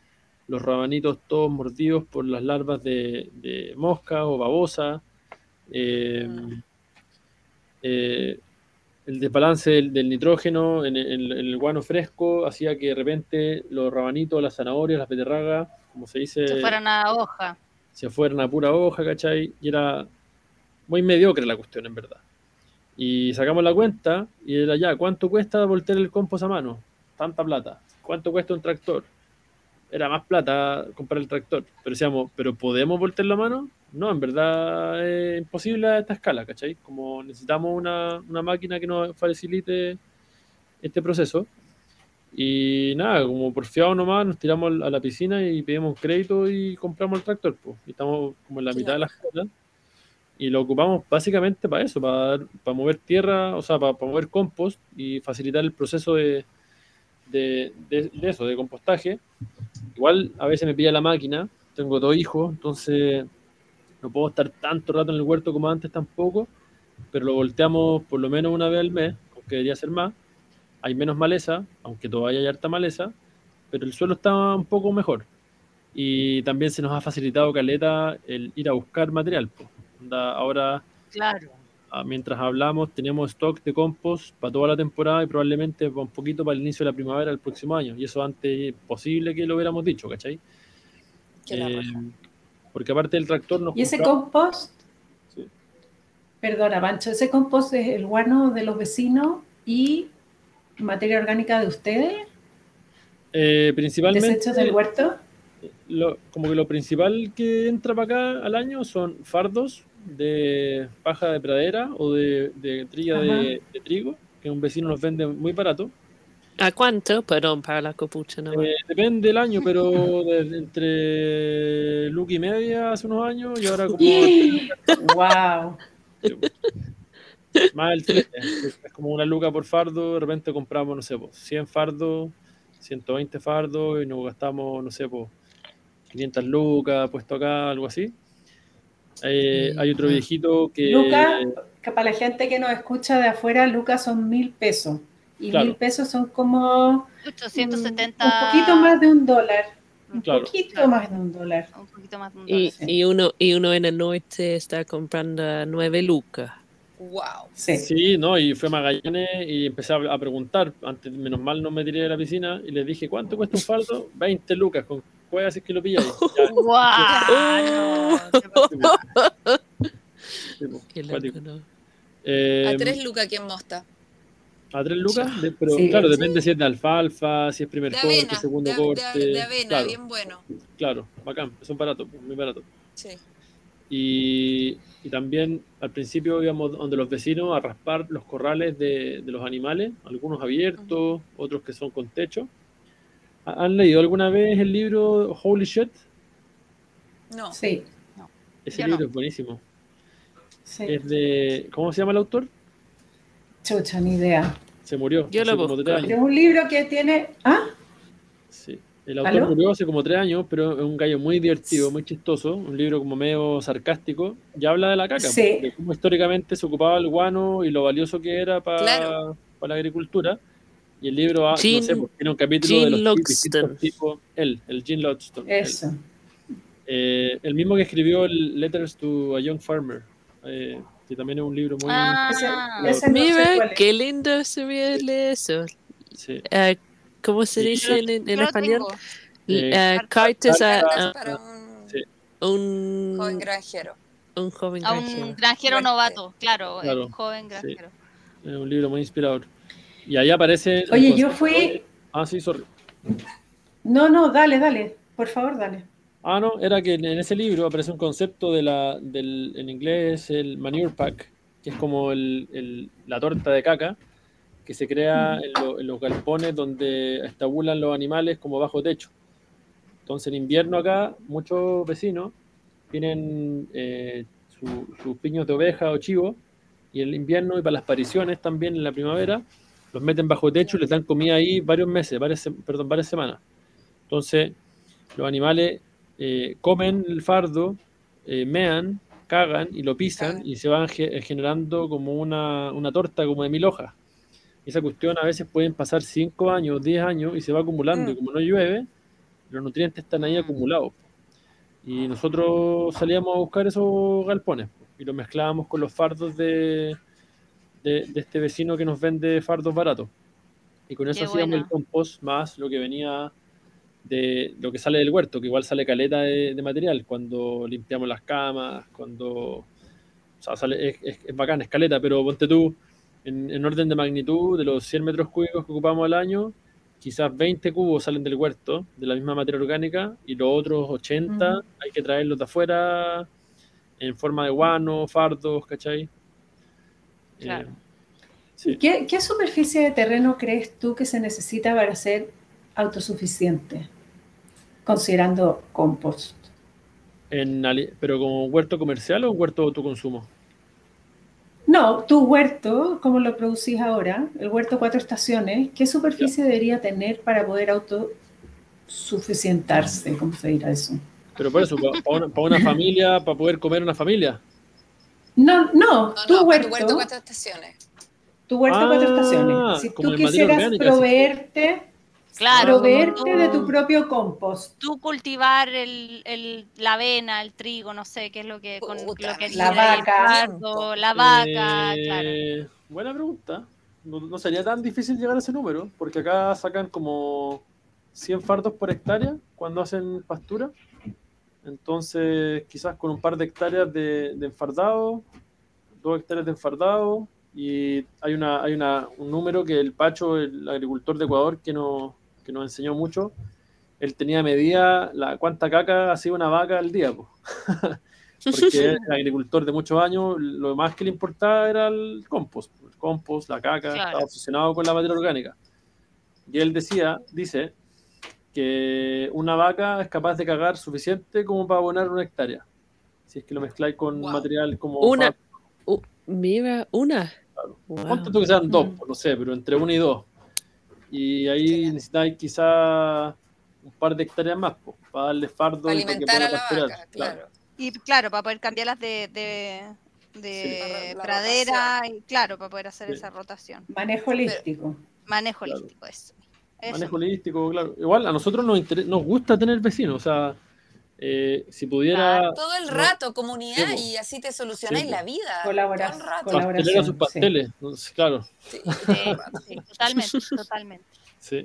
D: los rabanitos todos mordidos por las larvas de, de mosca o babosa, eh,
C: Mm.
D: Eh, el desbalance del, del nitrógeno en el, en el guano fresco hacía que de repente los rabanitos, las zanahorias, las beterragas, como se dice,
E: Se fueron a hoja.
D: se fueran a pura hoja, ¿cachai? Y era muy mediocre la cuestión, en verdad. Y sacamos la cuenta y era ya, ¿cuánto cuesta voltear el compost a mano? Tanta plata. ¿Cuánto cuesta un tractor? Era más plata comprar el tractor. Pero decíamos, ¿pero podemos voltearlo a mano? No, en verdad es imposible a esta escala, ¿cachai? Como necesitamos una, una máquina que nos facilite este proceso. Y nada, como porfiado nomás, nos tiramos a la piscina y pedimos crédito y compramos el tractor. Pues. Y estamos como en la mitad de las cosas. Y lo ocupamos básicamente para eso, para, para mover tierra, o sea, para, para mover compost y facilitar el proceso de, de, de- de eso, de compostaje. Igual a veces me pilla la máquina, tengo dos hijos, entonces no puedo estar tanto rato en el huerto como antes tampoco, pero lo volteamos por lo menos una vez al mes, aunque debería ser más. Hay menos maleza, aunque todavía hay harta maleza, pero el suelo está un poco mejor. Y también se nos ha facilitado, Caleta, el ir a buscar material. Onda, ahora,
E: Claro.
D: ah, mientras hablamos, tenemos stock de compost para toda la temporada y probablemente un poquito para el inicio de la primavera del próximo año. Y eso antes posible que lo hubiéramos dicho, ¿cachai? Eh. Porque aparte del tractor nos
B: Y ese compost,
D: Sí.
B: perdona, Pancho, ese compost es el guano de los vecinos y materia orgánica de ustedes,
D: eh, principalmente
B: desechos del huerto.
D: lo- como que lo principal que entra para acá al año son fardos de paja de pradera o de, de trilla de, de trigo, que un vecino nos vende muy barato.
A: ¿A cuánto? Perdón, para la copucha no.
D: Eh, depende del año, pero de- entre Luca y media hace unos años y ahora como
B: wow.
D: más el triple. Es como una luca por fardo, de repente compramos, no sé, po, 100 fardos, 120 fardos y nos gastamos, no sé, po, 500 lucas puesto acá, algo así. Eh, hay otro viejito que...
B: Lucas, que para la gente que nos escucha de afuera, lucas son mil pesos. Y
D: Claro.
B: mil pesos son como mm,
E: 870.
B: un poquito más de un dólar. Un
D: Claro.
B: poquito
E: Claro.
B: más de un dólar.
E: Un poquito más de un
A: Y,
E: dólar.
A: y uno, y uno en el norte está comprando a nueve lucas.
C: Wow.
B: Sí.
D: Sí, no, y fui a Magallanes y empecé a, a preguntar. Antes, menos mal no me tiré de la piscina y les dije, ¿cuánto cuesta un fardo? 20 lucas, con cuevas es que lo pilláis. Po,
A: Qué loco, ¿no?
D: Eh,
C: A tres lucas aquí en Mosta.
D: ¿A tres lucas? De- pero
B: Sí.
D: claro, depende si es de alfalfa, si es primer
C: De
D: corte,
C: avena,
D: segundo
C: de,
D: corte.
C: de- de avena,
D: claro,
C: bien bueno.
D: claro, bacán, son baratos, muy baratos.
C: Sí.
D: Y, y también al principio íbamos donde los vecinos a raspar los corrales de, de los animales, algunos abiertos, otros que son con techo. ¿Ha- ¿Han leído alguna vez el libro Holy Shit?
C: No.
B: Sí,
D: Ese
E: Yo
D: libro
E: no.
D: es buenísimo.
B: sí.
D: Es de. ¿Cómo se llama el autor?
B: Chucha, ni idea.
D: Se murió.
A: Yo
D: hace
A: lo
D: como tres años.
B: es un libro que tiene. ¿Ah?
D: Sí. El autor
B: ¿Aló?
D: murió hace como tres años, pero es un gallo muy divertido, muy chistoso. Un libro como medio sarcástico. Y habla de la caca,
B: Sí.
D: de cómo históricamente se ocupaba el guano y lo valioso que era para
C: Claro.
D: la agricultura. Y el libro ha- no sé, pues, tiene un capítulo de los tipos. Él, el Gene Logston. él.
B: Eso.
D: Eh, el mismo que escribió el Letters to a Young Farmer, eh, que también es un libro muy.
E: Ah,
B: Ese- ese no sé
A: Mira, qué lindo se ve eso.
D: sí.
A: Eh, ¿Cómo se
D: Sí.
A: dice en, español?
D: Eh,
A: cartas a,
C: un
D: Sí.
A: un,
C: joven granjero.
A: un joven
E: A un
A: granjero.
E: granjero novato, claro,
D: Claro,
E: un joven granjero.
D: Es un libro muy inspirador. Y ahí aparece.
B: Oye, yo fui.
D: Ah, sí, sorry.
B: No, no, dale, dale. Por favor, dale.
D: Ah, no, era que en ese libro aparece un concepto de la, del, en inglés, el manure pack, que es como el, el- la torta de caca, que se crea en, lo- en los galpones donde estabulan los animales como bajo techo. Entonces, en invierno acá, muchos vecinos tienen eh, su- sus piños de oveja o chivo, y en el invierno y para las pariciones también en la primavera, los meten bajo techo y les dan comida ahí varios meses, varias, perdón, varias semanas. Entonces, los animales eh, comen el fardo, eh, mean, cagan y lo pisan y se van ge- generando como una, una torta como de mil hojas. Esa cuestión a veces pueden pasar 5 años, 10 años y se va acumulando.
C: Mm.
D: Y como no llueve, los nutrientes están ahí acumulados. Y nosotros salíamos a buscar esos galpones y los mezclábamos con los fardos de, de, de este vecino que nos vende fardos baratos. Y con eso
E: Qué
D: hacíamos
E: buena.
D: el compost más lo que venía de lo que sale del huerto, que igual sale caleta de, de material cuando limpiamos las camas, cuando. O sea, sale, es, es, es bacán, es caleta, pero ponte tú, en, en orden de magnitud, de los 100 metros cúbicos que ocupamos al año, quizás 20 cubos salen del huerto, de la misma materia orgánica, y los otros 80
B: Ujú.
D: hay que traerlos de afuera en forma de guano, fardos, ¿cachai?
E: Claro.
D: Eh, sí.
B: ¿Qué, qué superficie de terreno crees tú que se necesita para ser autosuficiente? Considerando compost.
D: En ¿Pero como huerto comercial o un huerto de autoconsumo?
B: No, tu huerto, como lo producís ahora, el huerto cuatro estaciones, ¿qué superficie debería tener para poder autosuficientarse? ¿Cómo se dirá eso?
D: Pero por eso, para una, familia, para poder comer una familia.
B: No, no,
C: No,
B: tu
C: no,
B: huerto,
C: tu huerto cuatro estaciones.
B: tu huerto cuatro
D: Ah,
B: estaciones. Si tú quisieras
D: orgánica,
B: proveerte,
E: Claro,
B: proveerte de tu propio compost.
E: tú cultivar el, el- la avena, el trigo, no sé qué es lo que con
C: Puta,
E: lo que
B: la vaca.
E: pardo, la vaca,
D: Eh,
E: claro.
D: Buena pregunta. No, no sería tan difícil llegar a ese número, porque acá sacan como 100 fardos por hectárea cuando hacen pastura. Entonces, quizás con un par de hectáreas de, de enfardado, dos hectáreas de enfardado, y hay, una, hay una, un número que el Pacho, el agricultor de Ecuador, que nos, que nos enseñó mucho, él tenía medida la cuánta caca hacía una vaca al día. po. Porque era agricultor de muchos años, lo más que le importaba era el compost. El compost, la caca,
E: Claro.
D: estaba obsesionado con la materia orgánica. Y él decía, dice, que una vaca es capaz de cagar suficiente como para abonar una hectárea. Si es que lo mezcláis con
C: Wow.
D: material como...
A: Una. Uh, mira, una.
D: Claro.
A: Wow.
D: Ponte tú que sean dos, pues, no sé, pero entre uno y dos. Y ahí necesitáis quizá un par de hectáreas más, pues, para darle fardo
C: Para
D: y para que
C: alimentar
D: pueda
C: a la
D: pasturar,
C: vaca, claro.
E: Y claro, para poder cambiarlas de, de, de
C: Sí.
E: Pradera, y claro, para poder hacer
D: Sí.
E: esa rotación.
B: Manejo holístico.
E: Manejo
D: Claro.
E: holístico, eso. Eso.
D: Manejo holístico, claro. Igual a nosotros nos, inter- nos gusta tener vecinos, o sea, eh, si pudiera...
C: Todo el
D: no,
C: rato, comunidad, y así te solucionáis la vida.
B: Colaborar-
C: Todo el rato.
D: sus
B: sí.
D: pasteles. Entonces, claro,
C: Sí,
E: totalmente, totalmente.
D: sí.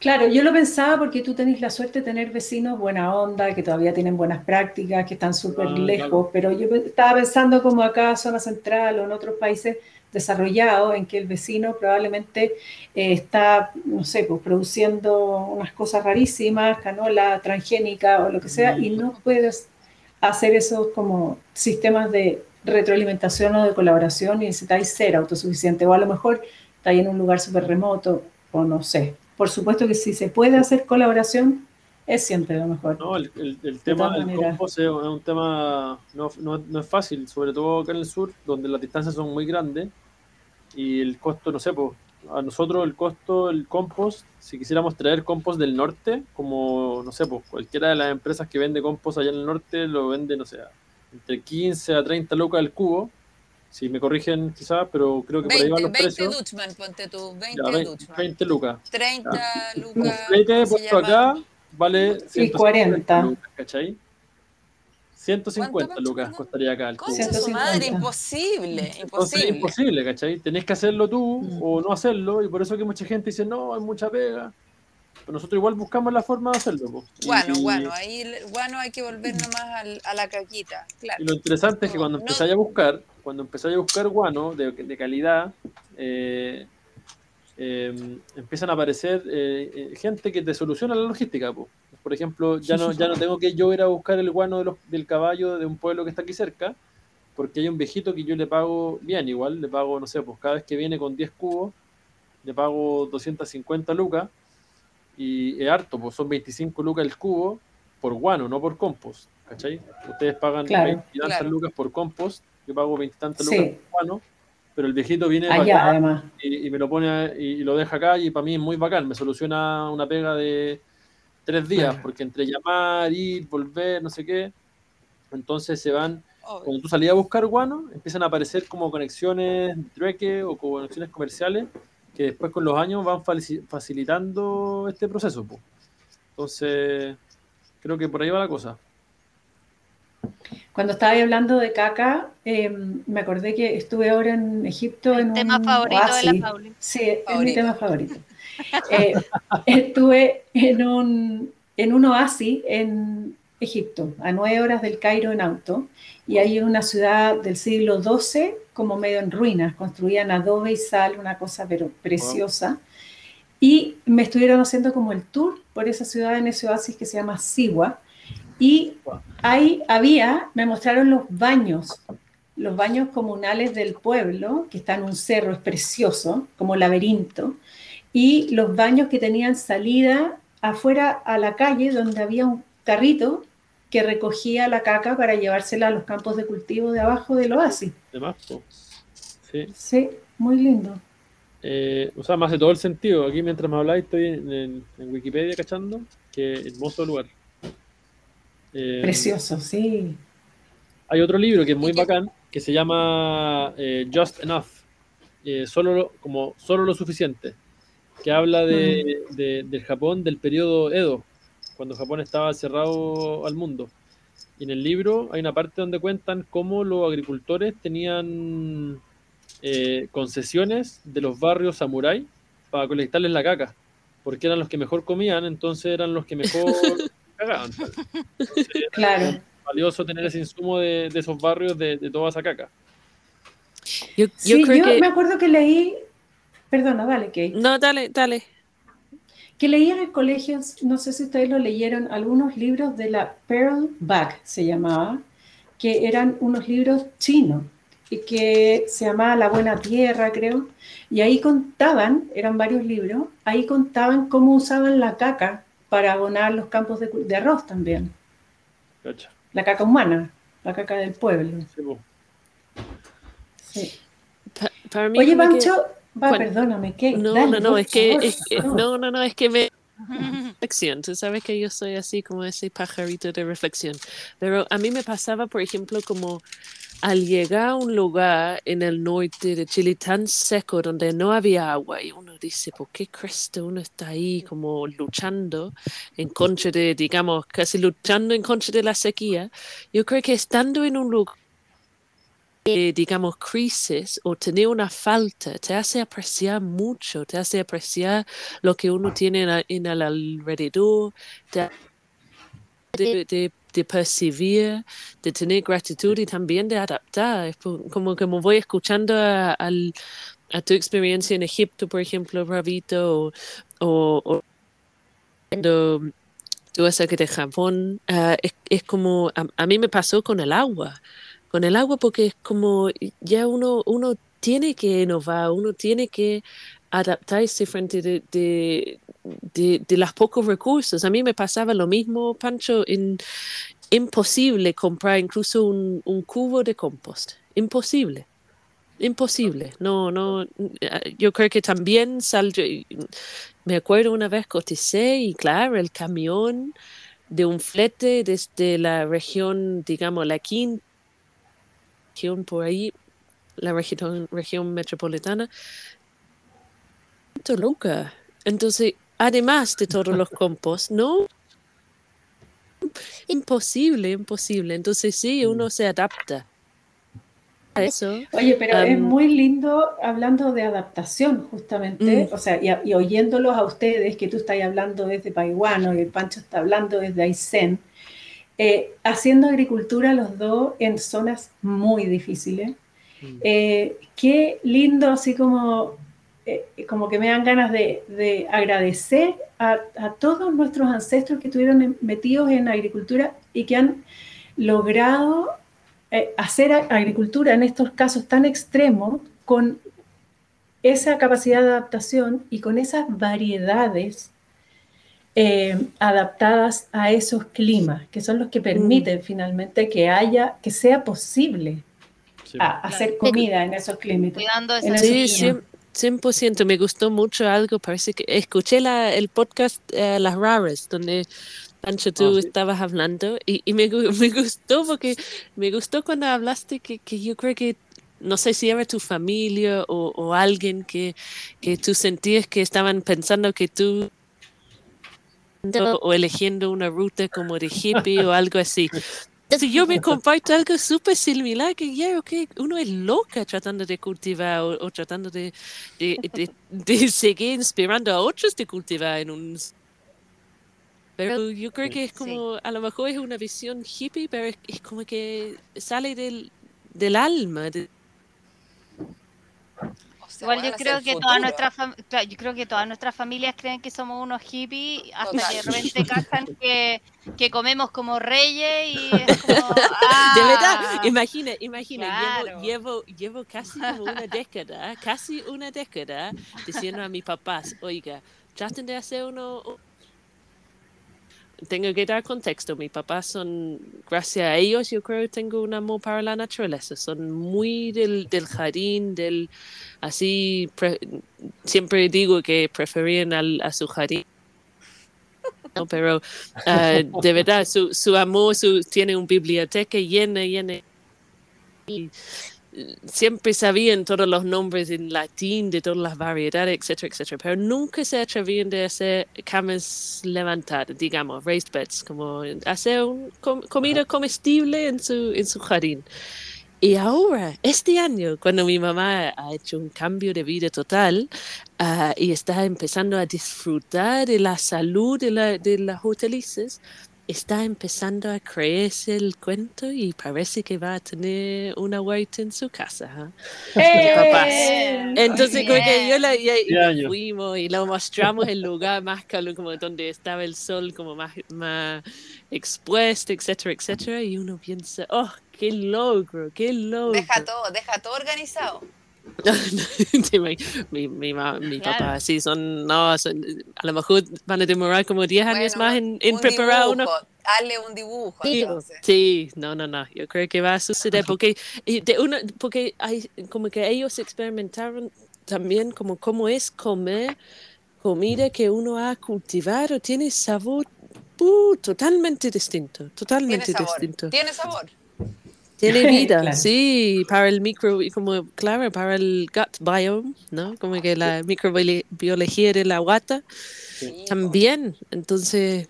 B: Claro, yo lo pensaba porque tú tenés la suerte de tener vecinos buena onda, que todavía tienen buenas prácticas, que están súper
D: Ah,
B: lejos,
D: claro.
B: pero yo estaba pensando como acá, zona central o en otros países desarrollados, en que el vecino probablemente eh, está, no sé, pues produciendo unas cosas rarísimas, canola transgénica o lo que sea, y no puedes hacer esos como sistemas de retroalimentación o de colaboración y necesitáis ser autosuficiente, o a lo mejor estáis en un lugar súper remoto, o no sé. Por supuesto que si se puede hacer colaboración, es siempre lo mejor.
D: No, el, el- el tema del compost es, es un tema no, no- no es fácil, sobre todo acá en el sur, donde las distancias son muy grandes y el costo, no sé, pues, a nosotros el costo del compost, si quisiéramos traer compost del norte, como, no sé, pues, cualquiera de las empresas que vende compost allá en el norte lo vende, no sé, entre 15 a 30 lucas el cubo, si me corrigen quizás, pero creo que por ahí
C: 20,
D: van los
C: 20
D: precios.
C: Dutchman, ponte tú, 20
D: Ya, 20,
C: Dutchman.
D: 20 lucas.
C: 30
D: Un
C: lucas.
D: flete
C: ¿cómo se
D: puesto
C: llama?
D: acá vale
B: Y
D: 150
B: 40.
D: lucas, ¿cachai? 150
C: ¿Cuánto,
D: lucas costaría acá el cubo.
C: Concha su
B: 150.
C: madre, imposible,
D: Entonces
C: imposible.
D: imposible, ¿cachai? Tenés que hacerlo tú
B: Mm.
D: o no hacerlo, y por eso que mucha gente dice, no, hay mucha pega. Pero nosotros igual buscamos la forma de hacerlo. po.
C: Bueno,
D: y,
C: bueno, ahí bueno hay que volver nomás al- a la caquita, claro.
D: y lo interesante es que cuando
C: no-
D: empezáis a buscar, cuando empezáis a buscar guano de, de calidad, eh, eh, empiezan a aparecer eh, eh, gente que te soluciona la logística. po. Por ejemplo, ya no, ya no tengo que yo ir a buscar el guano de los- del caballo de un pueblo que está aquí cerca, porque hay un viejito que yo le pago bien igual, le pago, no sé, pues cada vez que viene con 10 cubos, le pago 250 lucas, y es harto, pues son 25 lucas el cubo por guano, no por compost, ¿cachai? Ustedes pagan
B: Claro.
D: 20 y tantas
C: Claro.
D: lucas por compost, yo pago 20 y tantas
B: Sí.
D: lucas por guano, pero el viejito viene
B: Allá,
D: bacán
B: además.
D: y, y me lo pone y, y lo deja acá y para mí es muy bacán, me soluciona una pega de tres días, porque entre llamar, ir, volver, no sé qué, entonces se van
C: Obvio.
D: cuando tú salías a buscar guano, empiezan a aparecer como conexiones trueque o conexiones comerciales que después con los años van facilitando este proceso. Entonces, creo que por ahí va la cosa.
B: Cuando estaba hablando de caca, eh, me acordé que estuve ahora en Egipto en
E: El tema
B: un
E: favorito de la
B: oasis.
E: Pauli.
B: Sí, es mi
C: Favorito.
B: tema favorito. Eh, estuve en un, en un oasis en Egipto, a nueve horas del Cairo en auto, y hay una ciudad del siglo XII como medio en ruinas, construían adobe y sal, una cosa pero preciosa. Y me estuvieron haciendo como el tour por esa ciudad en ese oasis que se llama Siwa. Y ahí había, me mostraron los baños, los baños comunales del pueblo, que está en un cerro, es precioso, como laberinto, y los baños que tenían salida afuera a la calle, donde había un carrito que recogía la caca para llevársela a los campos de cultivo de abajo del oasis.
D: De po. Sí.
B: Sí, muy lindo.
D: Eh, o sea, me hace todo el sentido. Aquí mientras me habláis estoy en, en- en Wikipedia cachando. Qué hermoso lugar. Eh,
B: Precioso, sí.
D: Hay otro libro que es muy bacán, que se llama eh, Just Enough, eh, solo lo- como solo lo suficiente, que habla de, de- del Japón del periodo Edo, cuando Japón estaba cerrado al mundo. Y en el libro hay una parte donde cuentan cómo los agricultores tenían concesiones de los barrios samurái para colectarles la caca, porque eran los que mejor comían, entonces eran los que mejor
B: Claro.
D: valioso tener ese insumo de, de esos barrios de, de toda esa caca.
A: Yo, yo
B: Sí, yo,
A: que...
B: me acuerdo que leí, perdona, dale, Kate,
A: No, dale, dale.
B: que leí en el colegio, no sé si ustedes lo leyeron, algunos libros de la Pearl Bag, se llamaba, que eran unos libros chinos y que se llamaba La Buena Tierra, creo, y ahí contaban, eran varios libros, ahí contaban cómo usaban la caca para abonar los campos de, de arroz también,
D: Cacha.
B: la caca humana, la caca del pueblo.
D: Sí.
A: Pa- para mí
B: Oye,
A: como que-
B: Pancho, va,
A: Bueno,
B: perdóname, Kate,
A: No,
B: dale,
A: no, no, es que, es que- no, no, no, es que me reflexión. Tú sabes que yo soy así como ese pajarito de reflexión. Pero a mí me pasaba, por ejemplo, como al llegar a un lugar en el norte de Chile tan seco donde no había agua y uno dice, ¿por qué Cristo uno está ahí como luchando en contra de, digamos, casi luchando en contra de la sequía? Yo creo que estando en un lugar digamos, crisis o tener una falta te hace apreciar mucho, te hace apreciar lo que uno tiene en, el alrededor, de, de, de, percibir, de tener gratitud y también de adaptar. Es como que me voy escuchando a, tu experiencia en Egipto, por ejemplo, Bravito, o, o, cuando tú vas a de Japón, ah, es, como, a mí me pasó con el agua con el agua porque es como ya uno, uno tiene que innovar, uno tiene que adaptarse frente de, de, de, los pocos recursos. A mí me pasaba lo mismo, Pancho, imposible comprar incluso un, un cubo de compost. Imposible. Imposible. No, no. Yo creo que también salió. Me acuerdo una vez coticé y claro, el camión de un flete desde la región, digamos, la quinta por ahí, la región, región metropolitana, Toluca. Entonces, además de todos los compost, ¿no? Imposible, imposible. Entonces sí, mm. uno se adapta. A eso.
B: Oye, pero es muy lindo hablando de adaptación, justamente, mm. o sea, y, oyéndolos a ustedes, que tú estás hablando desde Paiguano y el Pancho está hablando desde Aysén, eh, haciendo agricultura los dos en zonas muy difíciles. Mm. Eh, qué lindo, así como, eh, como que me dan ganas de, agradecer a, todos nuestros ancestros que estuvieron metidos en agricultura y que han logrado hacer agricultura en estos casos tan extremos con esa capacidad de adaptación y con esas variedades eh, adaptadas a esos climas, que son los que permiten mm. finalmente que haya, que sea posible hacer comida en esos climas.
A: sí, 100%, me gustó mucho algo, parece que escuché la, el podcast eh, Las Raras, donde Pancho, tú ah, estabas hablando y, me, me, gustó porque me gustó cuando hablaste que, que yo creo que no sé si era tu familia o, o alguien que, que, tú sentías que estaban pensando que tú o eligiendo una ruta como de hippie o algo así. Si yo me comparto algo súper similar, que ya, okay, uno es loca tratando de cultivar o, tratando de, de, de, seguir inspirando a otros de cultivar en un... Pero yo creo que es como, a lo mejor es una visión hippie, pero es, como que sale del, del alma. De,
E: Igual yo creo que todas nuestras yo creo que todas nuestras familias creen que somos unos hippies hasta que de repente cachan que, que, comemos como reyes y es como,
A: De verdad, ah". imagina, imagina, llevo, llevo, casi como una década, casi una década diciendo a mis papás, oiga, traten de hacer uno tengo que dar contexto. Mis papás son, gracias a ellos, yo creo que tengo un amor para la naturaleza. Son muy del, del jardín, del así. siempre digo que preferían al, a su jardín. pero ah, de verdad, su, su amor su, tiene una biblioteca llena, llena. Siempre sabían todos los nombres en latín de todas las variedades, etcétera, etcétera, pero nunca se atrevían de hacer camas levantadas, digamos, raised beds, como hacer un, comida comestible en su, en su jardín. Y ahora, este año, cuando mi mamá ha hecho un cambio de vida total ah, y está empezando a disfrutar de la salud de, la, de las hortalizas, está empezando a creerse el cuento y parece que va a tener una huerta en su casa. ¡Eh! Entonces creo que yo la, fuimos y lo mostramos el lugar más calor, como donde estaba el sol como más, más expuesto, etcétera, etcétera. Y uno piensa, oh, qué logro, qué logro.
C: Deja todo, deja todo organizado.
A: mi, mi, mi papá, sí, son, no, a lo mejor van a demorar como 10 años más en, en preparar uno.
C: Hazle un dibujo.
A: Sí, no, no, no, yo creo que va a suceder porque, de uno, porque hay, como que ellos experimentaron también como cómo es comer comida que uno ha cultivado, tiene sabor uh, totalmente distinto, totalmente distinto.
C: Tiene sabor.
A: Tiene vida,
B: Claro.
A: sí, para el micro, como, claro, para el gut biome, ¿no? Como que la microbiología de la guata
C: Sí,
A: también. Entonces,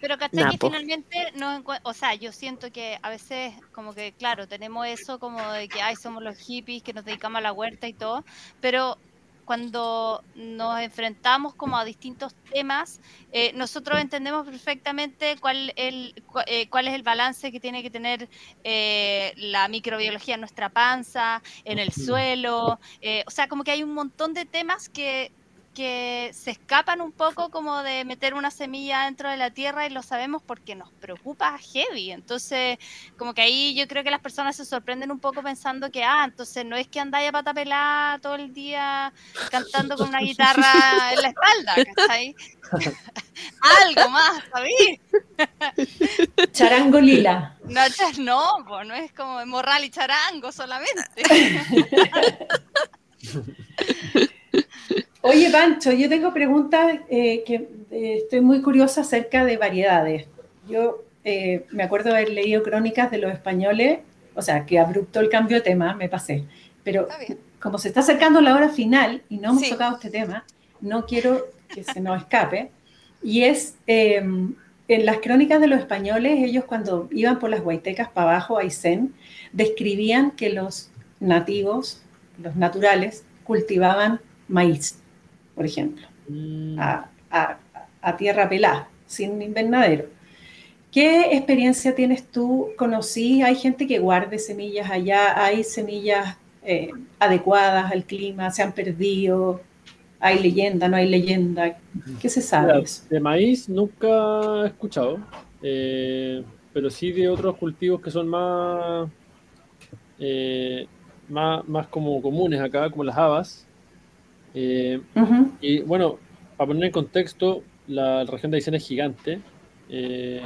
E: Pero ¿cachai?
A: Nah,
E: que
A: po.
E: finalmente, no o sea, yo siento que a veces como que, claro, tenemos eso como de que, ay, somos los hippies que nos dedicamos a la huerta y todo, pero cuando nos enfrentamos como a distintos temas, eh, nosotros entendemos perfectamente cuál, el, cua- eh, cuál es el balance que tiene que tener eh, la microbiología en nuestra panza, en el suelo, eh, o sea, como que hay un montón de temas que que se escapan un poco como de meter una semilla dentro de la tierra y lo sabemos porque nos preocupa heavy. Entonces, como que ahí yo creo que las personas se sorprenden un poco pensando que, ah, entonces no es que andáis a pata pelada todo el día cantando con una guitarra en la espalda, ¿cachai? Algo más, ¿sabí?
B: Charango lila.
E: No, no, po, no es como morral y charango solamente.
B: Oye, Pancho, yo tengo preguntas eh, que eh, estoy muy curiosa acerca de variedades. Yo eh, me acuerdo haber leído crónicas de los españoles, o sea, que abrupto el cambio de tema, me pasé. Pero como se está acercando la hora final y no hemos
C: Sí.
B: tocado este tema, no quiero que se nos escape. Y es, eh, en las crónicas de los españoles, ellos cuando iban por las Huaytecas para abajo, a Aysén, describían que los nativos, los naturales, cultivaban maíz, por ejemplo,
D: Mm,
B: a, a- a tierra pelada, sin invernadero. ¿Qué experiencia tienes tú? ¿Conocí? ¿Hay gente que guarde semillas allá? ¿Hay semillas eh, adecuadas al clima? ¿Se han perdido? ¿Hay leyenda? ¿No hay leyenda? ¿Qué se sabe?
D: Mira, de maíz nunca he escuchado, eh, pero sí de otros cultivos que son más, eh, más, más como comunes acá, como las habas. Eh, y bueno, para poner en contexto, la región de Aysén es gigante. eh,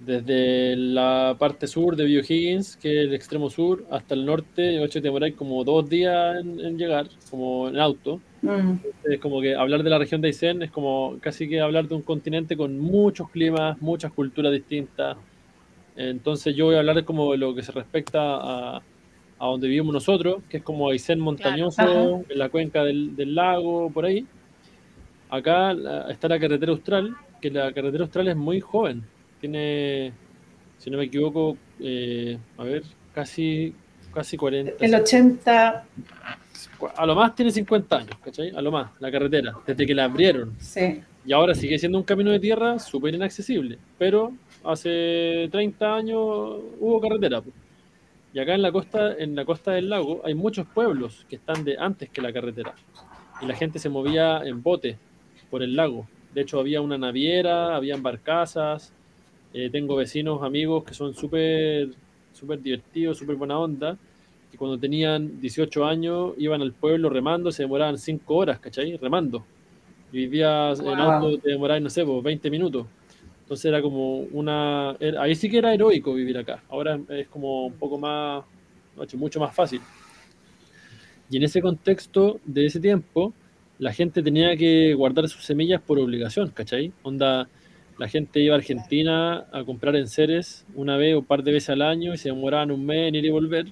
D: desde la parte sur de O'Higgins, que es el extremo sur, hasta el norte, yo te demoráis como dos días en, en llegar, como en auto.
B: mm,
D: Es como que hablar de la región de Aysén es como casi que hablar de un continente con muchos climas, muchas culturas distintas. Entonces yo voy a hablar como de lo que se respecta a, a donde vivimos nosotros, que es como Aysén montañoso, en la cuenca del, del lago, por ahí. Acá la- está la carretera austral, que la carretera austral es muy joven. Tiene, si no me equivoco, eh, a ver, casi, casi 40.
B: El 80,
D: A lo más tiene 50 años, ¿cachai? A lo más, la carretera, desde que la abrieron.
B: sí.
D: Y ahora sigue siendo un camino de tierra súper inaccesible, pero hace 30 años hubo carretera. Y acá en la costa, en la costa del lago hay muchos pueblos que están de antes que la carretera. Y la gente se movía en bote por el lago. De hecho, había una naviera, habían barcazas. Eh, tengo vecinos, amigos que son súper súper divertidos, súper buena onda. Y cuando tenían 18 años iban al pueblo remando, se demoraban 5 horas, ¿cachai? Remando. Y vivías en auto, te demorabas, no sé, pues, 20 minutos. Entonces era como una... era- ahí sí que era heroico vivir acá. Ahora es como un poco más... mucho más fácil. Y en ese contexto de ese tiempo, la gente tenía que guardar sus semillas por obligación, ¿cachai? Onda, la gente iba a Argentina a comprar enseres una vez o un par de veces al año y se demoraban un mes en ir y volver.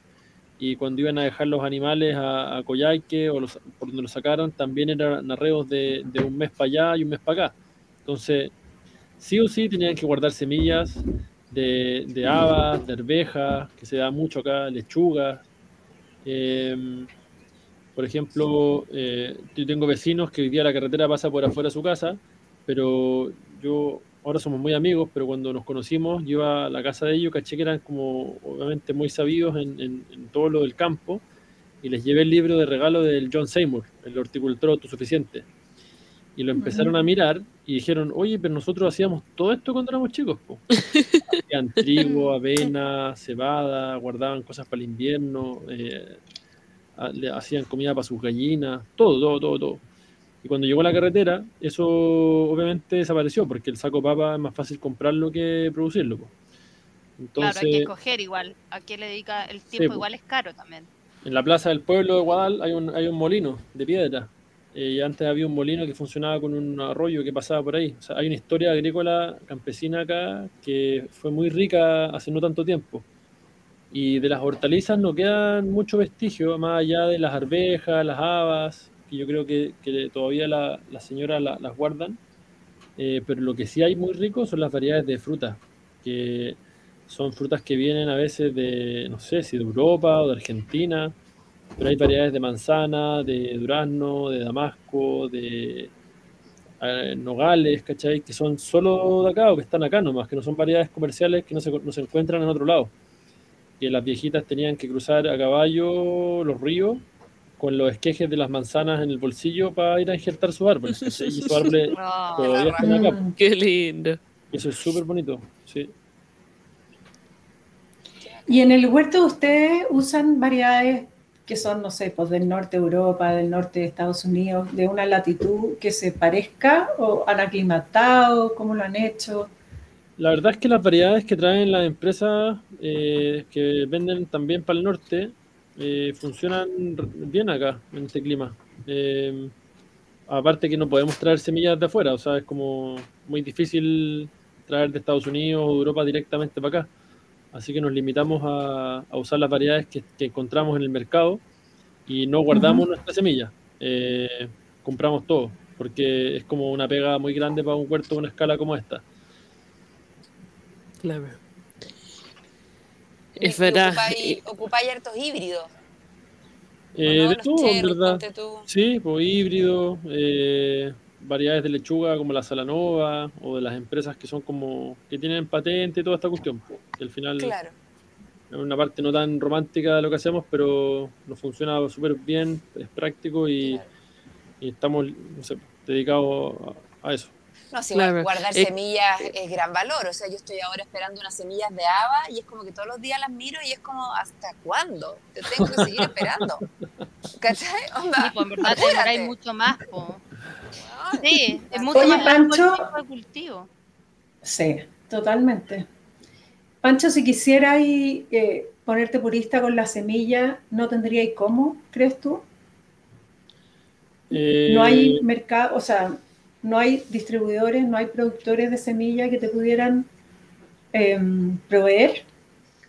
D: Y cuando iban a dejar los animales a, a Coyhaique o los- por donde los sacaron, también eran arreos de, de un mes para allá y un mes para acá. Entonces, sí o sí tenían que guardar semillas de, de habas, de arvejas, que se da mucho acá, lechugas. Em, por ejemplo, eh, yo tengo vecinos que hoy día la carretera pasa por afuera de su casa, pero yo, ahora somos muy amigos, pero cuando nos conocimos, yo a la casa de ellos, caché que eran como, obviamente, muy sabidos en todo lo del campo, y les llevé el libro de regalo del John Seymour, el horticultor autosuficiente. Y lo empezaron a mirar y dijeron, oye, pero nosotros hacíamos todo esto cuando éramos chicos. Po. Hacían trigo, avena, cebada, guardaban cosas para el invierno, eh, hacían comida para sus gallinas, todo, todo, todo, todo. Y cuando llegó la carretera, eso obviamente desapareció, porque el saco papa es más fácil comprarlo que producirlo. po. Entonces,
E: claro, hay que escoger igual. ¿A qué le dedica el tiempo?
D: po.
E: igual es caro también.
D: en la plaza del pueblo de Guadal hay un, hay un molino de piedra. Eh, antes había un molino que funcionaba con un arroyo que pasaba por ahí. Hay una historia agrícola campesina acá que fue muy rica hace no tanto tiempo. Y de las hortalizas no quedan mucho vestigio, más allá de las arvejas, las habas, que yo creo que, que todavía las la señoras las guardan. Eh, pero lo que sí hay muy rico son las variedades de frutas, que son frutas que vienen a veces de, no sé si de Europa o de Argentina, pero hay variedades de manzana, de durazno, de damasco, de eh, nogales, ¿cachai? Que son solo de acá o que están acá nomás, que no son variedades comerciales que no se, no se encuentran en otro lado. Que las viejitas tenían que cruzar a caballo los ríos con los esquejes de las manzanas en el bolsillo para ir a injertar sus árboles. Y sus árboles
E: Oh,
D: todavía están acá.
A: Qué lindo.
D: Eso es súper bonito, sí.
B: Y en el huerto de ustedes usan variedades que son, no sé, pues del norte de Europa, del norte de Estados Unidos, de una latitud que se parezca o han aclimatado, cómo lo han hecho.
D: La verdad es que las variedades que traen las empresas eh, que venden también para el norte eh, funcionan bien acá, en este clima. Eh, aparte que no podemos traer semillas de afuera, o sea, es como muy difícil traer de Estados Unidos o Europa directamente para acá. Así que nos limitamos a, a usar las variedades que, que encontramos en el mercado y no guardamos nuestras semillas. Eh, compramos todo, porque es como una pega muy grande para un huerto de una escala como esta.
A: Claro. Es
C: y
A: verdad.
C: ocupáis- ocupáis hartos híbridos. ¿o
D: Eh,
C: no?
D: de todo, en verdad.
C: tú.
D: Sí, pues híbrido, eh, variedades de lechuga como la Salanova o de las empresas que son como que tienen patente y toda esta cuestión. que al final
C: Claro.
D: es una parte no tan romántica de lo que hacemos, pero nos funciona súper bien, es práctico y,
C: claro.
D: y estamos no sé, dedicados a, a eso.
C: No, si
A: Claro.
C: guardar
A: Eh,
C: semillas es gran valor. O sea, yo estoy ahora esperando unas semillas de haba y es como que todos los días las miro y es como, ¿hasta cuándo? Te tengo que seguir esperando. ¿Cachai? Onda,
E: Sí, pues en verdad te mucho más. po. Sí, es mucho
B: Oye,
E: más el
B: Pancho.
E: de cultivo.
B: Sí, totalmente. Pancho, si quisieras eh, ponerte purista con la semilla, ¿no tendríais cómo, crees tú?
D: Eh,
B: No hay mercado, o sea, no hay distribuidores, no hay productores de semilla que te pudieran em, proveer.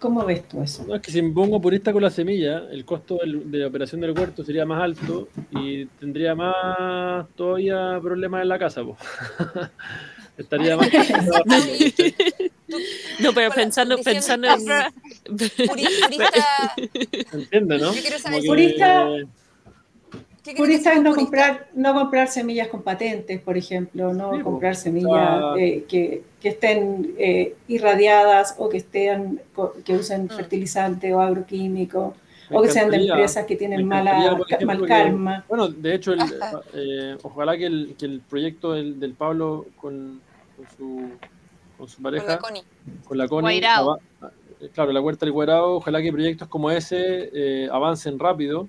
B: ¿Cómo ves tú eso?
D: No, es que si me pongo purista con la semilla, el costo del- de la operación del huerto sería más alto y tendría más todavía problemas en la casa. po. Estaría más
A: No, pero pensando, pensando en.
C: Puri- Purista,
D: ¿Entiendes, no?
C: Yo quiero saber
B: Purista-
C: ¿qué
B: es no
C: con
B: comprar, no comprar semillas con patentes, por ejemplo, no
D: Sí, po.
B: comprar semillas eh, que, que estén eh, irradiadas o que estén que usen
C: Mm.
B: fertilizante o agroquímico o que sean de empresas que tienen mala,
D: por ejemplo,
B: mal
D: que-
B: karma.
D: Bueno, de hecho, el, eh, ojalá que el, que el proyecto del, del Pablo con, con su, con su
C: Con
D: pareja,
C: la Connie.
D: con la Connie,
E: Guairao.
D: ava- eh, claro, la huerta del Guairao, ojalá que proyectos como ese eh, avancen rápido